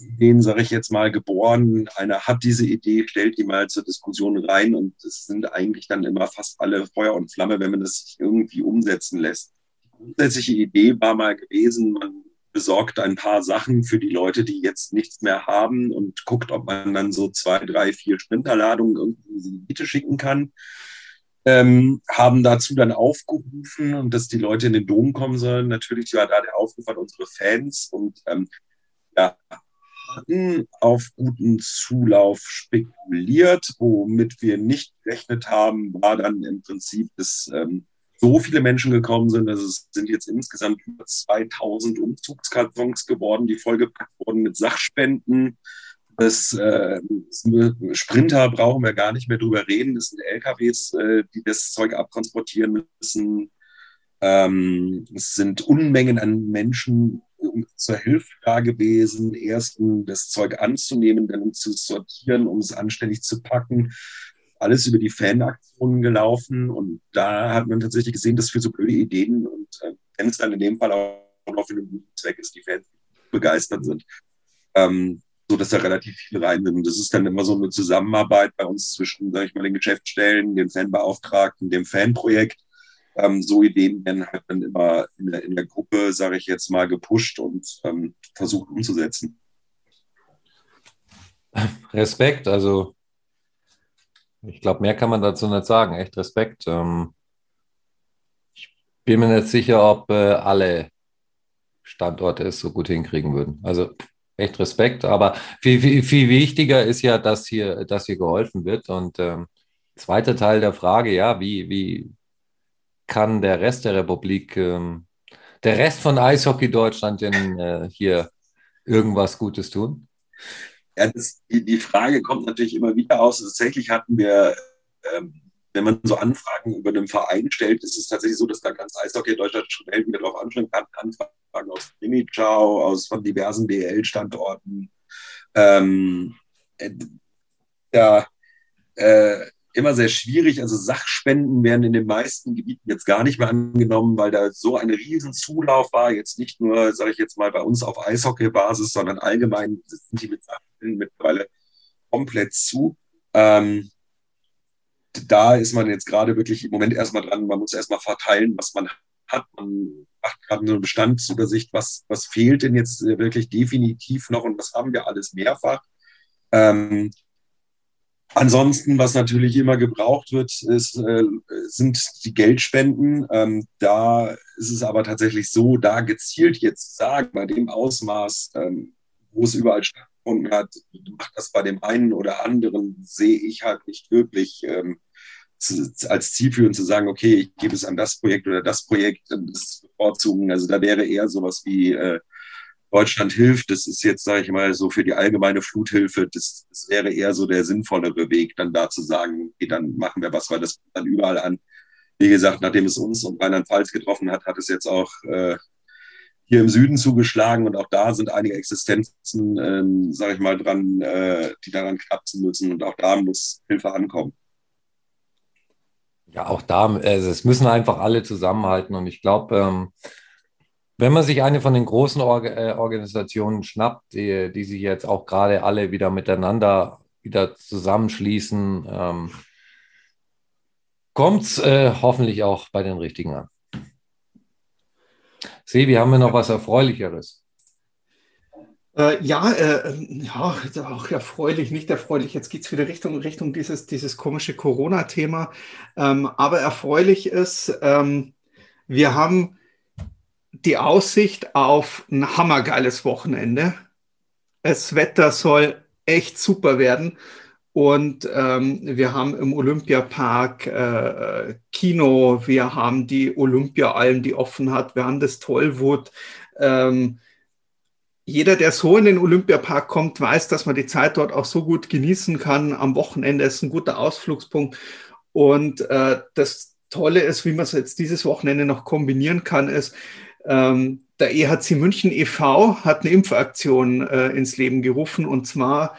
Ideen, sage ich jetzt mal, geboren. Einer hat diese Idee, stellt die mal zur Diskussion rein und es sind eigentlich dann immer fast alle Feuer und Flamme, wenn man das irgendwie umsetzen lässt. Die grundsätzliche Idee war mal gewesen, man besorgt ein paar Sachen für die Leute, die jetzt nichts mehr haben und guckt, ob man dann so zwei, drei, vier Sprinterladungen irgendwie in die Miete schicken kann. Ähm, haben dazu dann aufgerufen und dass die Leute in den Dom kommen sollen. Natürlich war da der Aufruf an unsere Fans und ähm, ja, hatten auf guten Zulauf spekuliert. Womit wir nicht gerechnet haben, war dann im Prinzip, dass ähm, so viele Menschen gekommen sind. Also es sind jetzt insgesamt über 2000 Umzugskartons geworden, die vollgepackt wurden mit Sachspenden. Das, äh, Sprinter brauchen wir gar nicht mehr drüber reden. Das sind LKWs, äh, die das Zeug abtransportieren müssen. Ähm, es sind Unmengen an Menschen zur Hilfe da gewesen, erst um das Zeug anzunehmen, dann zu sortieren, um es anständig zu packen. Alles über die Fanaktionen gelaufen und da hat man tatsächlich gesehen, dass für so blöde Ideen und äh, wenn es dann in dem Fall auch noch für einen guten Zweck ist, die Fans begeistert sind. Ähm, so dass da relativ viel rein sind. Und das ist dann immer so eine Zusammenarbeit bei uns zwischen, sag ich mal, den Geschäftsstellen, den Fanbeauftragten, dem Fanprojekt ähm, so Ideen werden halt dann immer in der, in der Gruppe, sage ich jetzt mal, gepusht und ähm, versucht umzusetzen. Respekt, also ich glaube, mehr kann man dazu nicht sagen. Echt Respekt. Ähm, ich bin mir nicht sicher, ob äh, alle Standorte es so gut hinkriegen würden. Also echt Respekt, aber viel, viel, viel wichtiger ist ja, dass hier, dass hier geholfen wird. Und ähm, zweiter Teil der Frage, ja, wie, wie, kann der Rest der Republik, ähm, der Rest von Eishockey Deutschland denn äh, hier irgendwas Gutes tun? Ja, das, die, Frage kommt natürlich immer wieder aus. Tatsächlich hatten wir, ähm, wenn man so Anfragen über einen Verein stellt, ist es tatsächlich so, dass da ganz Eishockey Deutschland schnell wieder drauf anspringt. Anfragen aus Limichau, aus von diversen DL-Standorten. Ähm, äh, ja, äh, immer sehr schwierig. Also Sachspenden werden in den meisten Gebieten jetzt gar nicht mehr angenommen, weil da so ein riesen Zulauf war. Jetzt nicht nur, sage ich jetzt mal, bei uns auf Eishockey-Basis, sondern allgemein sind die mit Sachspenden mittlerweile komplett zu. Ähm, da ist man jetzt gerade wirklich im Moment erstmal dran. Man muss erstmal verteilen, was man hat. Man macht gerade eine Bestandsübersicht, was, was fehlt denn jetzt wirklich definitiv noch und was haben wir alles mehrfach. Ähm, Ansonsten, was natürlich immer gebraucht wird, ist, äh, sind die Geldspenden. Ähm, da ist es aber tatsächlich so, da gezielt jetzt sagen, bei dem Ausmaß, ähm, wo es überall stattgefunden hat, macht das bei dem einen oder anderen, sehe ich halt nicht wirklich ähm, als zielführend zu sagen, okay, ich gebe es an das Projekt oder das Projekt, das bevorzugen. Also da wäre eher sowas wie äh, Deutschland hilft, das ist jetzt, sage ich mal, so für die allgemeine Fluthilfe, das, das, wäre eher so der sinnvollere Weg, dann da zu sagen, okay, dann machen wir was, weil das dann überall an. Wie gesagt, nachdem es uns und Rheinland-Pfalz getroffen hat, hat es jetzt auch äh, hier im Süden zugeschlagen und auch da sind einige Existenzen, ähm, sage ich mal, dran, äh, die daran knapsen müssen und auch da muss Hilfe ankommen. Ja, auch da, also es müssen einfach alle zusammenhalten und ich glaube, ähm, wenn man sich eine von den großen Org äh, Organisationen schnappt, die, die sich jetzt auch gerade alle wieder miteinander wieder zusammenschließen, ähm, kommt es äh, hoffentlich auch bei den Richtigen an. Sebi, haben wir noch was Erfreulicheres? Äh, ja, äh, ja, auch erfreulich, nicht erfreulich. Jetzt geht es wieder Richtung, Richtung dieses, dieses komische Corona-Thema. Ähm, aber erfreulich ist, ähm, wir haben die Aussicht auf ein hammergeiles Wochenende. Das Wetter soll echt super werden. Und ähm, wir haben im Olympiapark äh, Kino, wir haben die Olympiaalm, die offen hat, wir haben das Tollwood. Ähm, jeder, der so in den Olympiapark kommt, weiß, dass man die Zeit dort auch so gut genießen kann. Am Wochenende ist ein guter Ausflugspunkt. Und äh, das Tolle ist, wie man es jetzt dieses Wochenende noch kombinieren kann, ist, ähm, der EHC München e.V. hat eine Impfaktion äh, ins Leben gerufen und zwar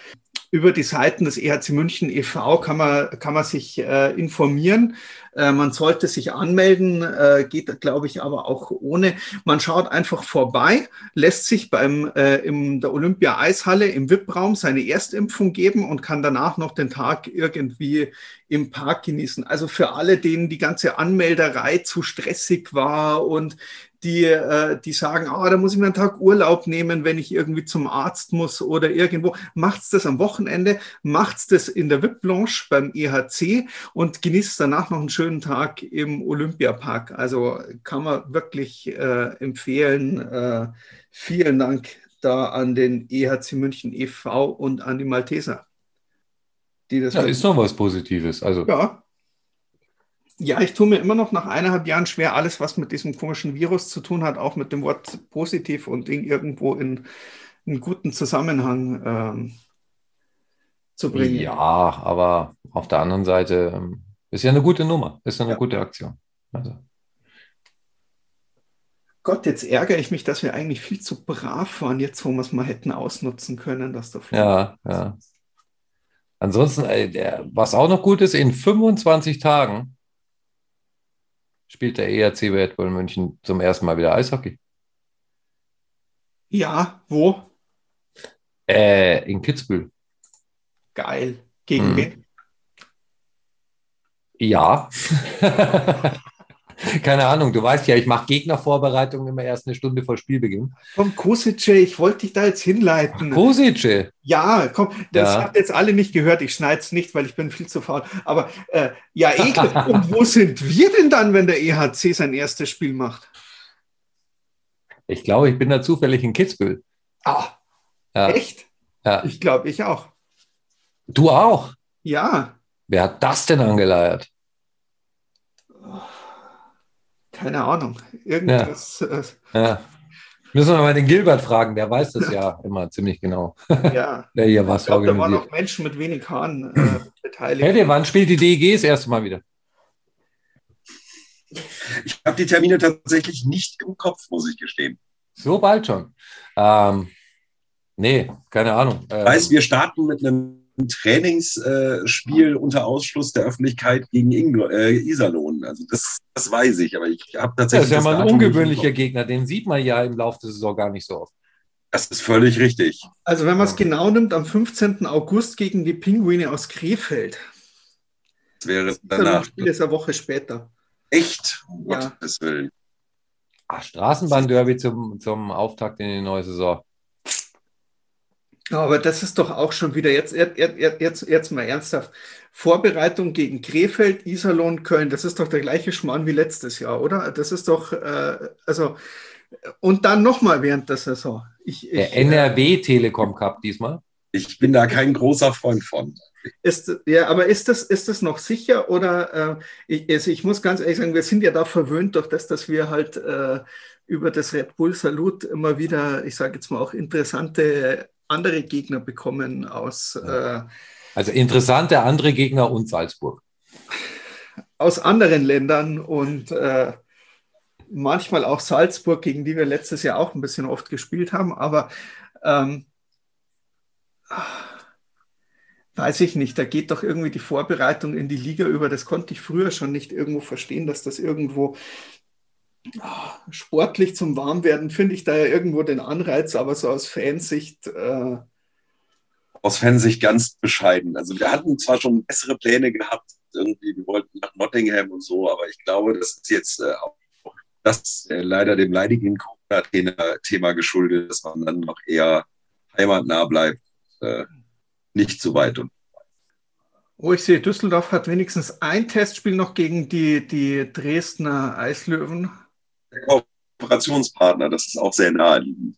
über die Seiten des EHC München e.V. kann man, kann man sich äh, informieren. Äh, man sollte sich anmelden, äh, geht, glaube ich, aber auch ohne. Man schaut einfach vorbei, lässt sich beim, äh, in der Olympia-Eishalle im VIP-Raum seine Erstimpfung geben und kann danach noch den Tag irgendwie im Park genießen. Also für alle, denen die ganze Anmelderei zu stressig war und die, äh, die sagen, ah, da muss ich mir einen Tag Urlaub nehmen, wenn ich irgendwie zum Arzt muss oder irgendwo. Macht's das am Wochenende, macht's das in der VIP Blanche beim EHC und genießt danach noch einen schönen Tag im Olympiapark. Also kann man wirklich äh, empfehlen. Äh, vielen Dank da an den EHC München e.V. und an die Malteser. Die das ja, ist doch was Positives. Also. Ja, ja, ich tue mir immer noch nach eineinhalb Jahren schwer, alles, was mit diesem komischen Virus zu tun hat, auch mit dem Wort positiv und Ding irgendwo in einen guten Zusammenhang ähm, zu bringen. Ja, aber auf der anderen Seite ähm, ist ja eine gute Nummer, ist ja eine ja. gute Aktion. Also. Gott, jetzt ärgere ich mich, dass wir eigentlich viel zu brav waren, jetzt wo wir es mal hätten ausnutzen können, dass dafür. Ja, ja. Ansonsten, was auch noch gut ist, in 25 Tagen spielt der ERC Red Bull München zum ersten Mal wieder Eishockey. Ja, wo? Äh, in Kitzbühel. Geil. Gegen hm. wen? Ja. Keine Ahnung, du weißt ja, ich mache Gegnervorbereitungen immer erst eine Stunde vor Spielbeginn. Komm, Kosice, ich wollte dich da jetzt hinleiten. Kosice? Ja, komm, das ja. habt jetzt alle nicht gehört. Ich schneide es nicht, weil ich bin viel zu faul. Aber äh, ja, ekel. Und wo sind wir denn dann, wenn der EHC sein erstes Spiel macht? Ich glaube, ich bin da zufällig in Kitzbühel. Ah, ja. echt? Ja. Ich glaube, ich auch. Du auch? Ja. Wer hat das denn angeleiert? Keine Ahnung. Irgendwas. Ja. Äh, ja. Müssen wir mal den Gilbert fragen, der weiß das ja immer ziemlich genau. Ja. der hier was ich glaub, Da waren noch Menschen mit wenig Haaren äh, beteiligt. Hey, wann spielt die DEG das erste Mal wieder? Ich habe die Termine tatsächlich nicht im Kopf, muss ich gestehen. So bald schon. Ähm, nee, keine Ahnung. Ähm, weiß, wir starten mit einem ein Trainingsspiel unter Ausschluss der Öffentlichkeit gegen Ingl äh, Iserlohn. Also das, das weiß ich, aber ich habe tatsächlich. Das ist ja mal ein ungewöhnlicher Gegner, den sieht man ja im Laufe der Saison gar nicht so oft. Das ist völlig richtig. Also wenn man es genau nimmt, am 15. August gegen die Pinguine aus Krefeld. Das wäre das danach. Spiel ist eine Woche später. Echt? Um ja. Gottes Willen. Ach, Straßenbahnderby zum, zum Auftakt in die neue Saison. Aber das ist doch auch schon wieder jetzt, jetzt, jetzt mal ernsthaft. Vorbereitung gegen Krefeld, Iserlohn, Köln, das ist doch der gleiche Schmarrn wie letztes Jahr, oder? Das ist doch, äh, also, und dann nochmal während der Saison. Ich, ich, der NRW Telekom Cup diesmal? Ich bin da kein großer Freund von. Ist, ja, aber ist das, ist das noch sicher oder äh, ich, also ich muss ganz ehrlich sagen, wir sind ja da verwöhnt durch das, dass wir halt äh, über das Red Bull Salut immer wieder, ich sage jetzt mal auch interessante andere Gegner bekommen aus. Äh, also interessante andere Gegner und Salzburg. Aus anderen Ländern und äh, manchmal auch Salzburg, gegen die wir letztes Jahr auch ein bisschen oft gespielt haben, aber ähm, weiß ich nicht, da geht doch irgendwie die Vorbereitung in die Liga über. Das konnte ich früher schon nicht irgendwo verstehen, dass das irgendwo sportlich zum Warmwerden finde ich da ja irgendwo den Anreiz, aber so aus Fansicht. Äh aus Fansicht ganz bescheiden. Also wir hatten zwar schon bessere Pläne gehabt, irgendwie, wir wollten nach Nottingham und so, aber ich glaube, das ist jetzt äh, auch das äh, leider dem leidigen Corona-Thema geschuldet, dass man dann noch eher heimatnah bleibt, äh, nicht zu weit und Oh, ich sehe, Düsseldorf hat wenigstens ein Testspiel noch gegen die, die Dresdner Eislöwen der Kooperationspartner. Das ist auch sehr naheliegend.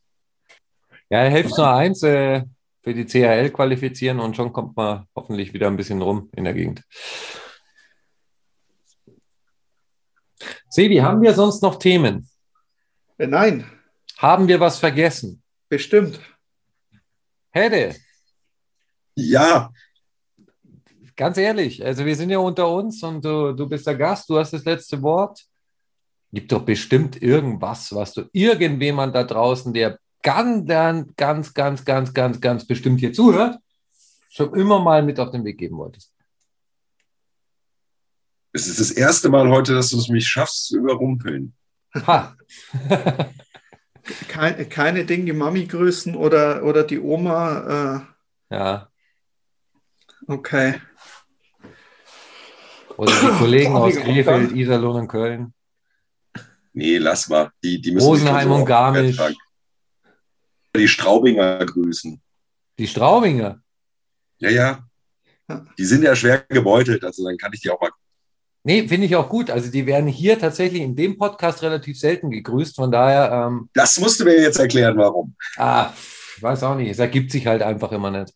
Ja, hilft nur eins. Äh, für die CHL qualifizieren und schon kommt man hoffentlich wieder ein bisschen rum in der Gegend. Sebi, haben wir sonst noch Themen? Äh, nein. Haben wir was vergessen? Bestimmt. Hätte. Ja. Ganz ehrlich, also wir sind ja unter uns und du, du bist der Gast, du hast das letzte Wort. Gibt doch bestimmt irgendwas, was du irgendjemand da draußen, der ganz, ganz, ganz, ganz, ganz, ganz bestimmt hier zuhört, schon immer mal mit auf den Weg geben wolltest. Es ist das erste Mal heute, dass du es mich schaffst zu überrumpeln. Ha. keine, keine Dinge, die Mami grüßen oder, oder die Oma. Äh. Ja. Okay. Oder die Kollegen aus Krefeld, Iserlohn und Köln. Nee, lass mal. Die, die müssen Rosenheim und Garmisch. Die Straubinger grüßen. Die Straubinger? Ja, ja. Die sind ja schwer gebeutelt, also dann kann ich die auch mal. Nee, finde ich auch gut. Also die werden hier tatsächlich in dem Podcast relativ selten gegrüßt. Von daher. Ähm, das musst du mir jetzt erklären, warum. Ah, ich weiß auch nicht. Es ergibt sich halt einfach immer nicht.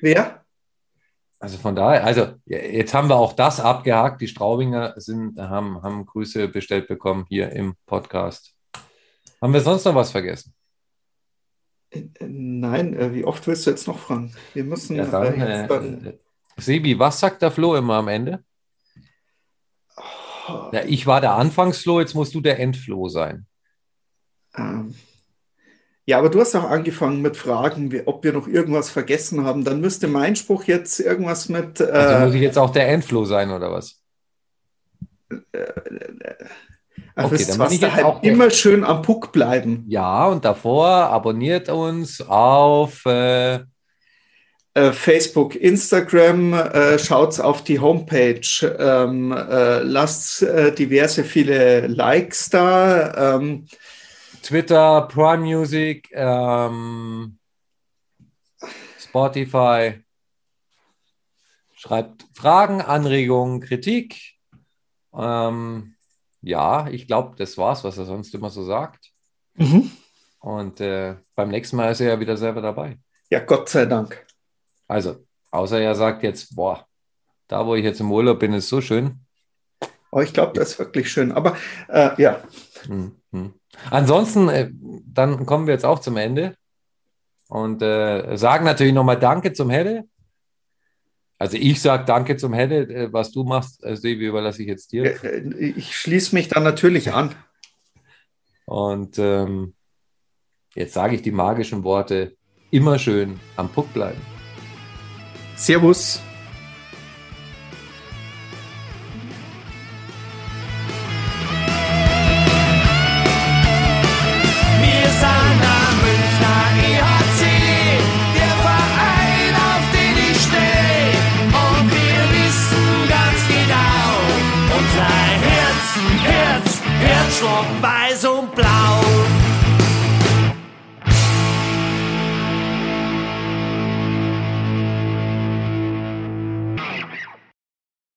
Wer? Also von daher, also jetzt haben wir auch das abgehakt. Die Straubinger sind, haben, haben Grüße bestellt bekommen hier im Podcast. Haben wir sonst noch was vergessen? Äh, Nein, äh, wie oft willst du jetzt noch fragen? Wir müssen. Ja, dann, äh, dann... Sebi, was sagt der Flo immer am Ende? Oh. Ja, ich war der Anfangsflo, jetzt musst du der Endflo sein. Ähm. Ja, aber du hast auch angefangen mit Fragen, ob wir noch irgendwas vergessen haben. Dann müsste mein Spruch jetzt irgendwas mit. Äh, also muss ich jetzt auch der Endflow sein, oder was? Äh, äh, also okay, dann was da halt auch immer schön am Puck bleiben. Ja, und davor abonniert uns auf äh, äh, Facebook, Instagram, äh, schaut auf die Homepage, ähm, äh, lasst äh, diverse viele Likes da. Ähm, Twitter, Prime Music, ähm, Spotify. Schreibt Fragen, Anregungen, Kritik. Ähm, ja, ich glaube, das war's, was er sonst immer so sagt. Mhm. Und äh, beim nächsten Mal ist er ja wieder selber dabei. Ja, Gott sei Dank. Also, außer er sagt jetzt, boah, da wo ich jetzt im Urlaub bin, ist so schön. Oh, ich glaube, das ist wirklich schön. Aber äh, ja. Mhm. Ansonsten, äh, dann kommen wir jetzt auch zum Ende und äh, sagen natürlich nochmal Danke zum Helle. Also ich sage Danke zum Helle, äh, was du machst, äh, Sebi, überlasse ich jetzt dir. Ich schließe mich dann natürlich an. Und ähm, jetzt sage ich die magischen Worte, immer schön am Puck bleiben. Servus.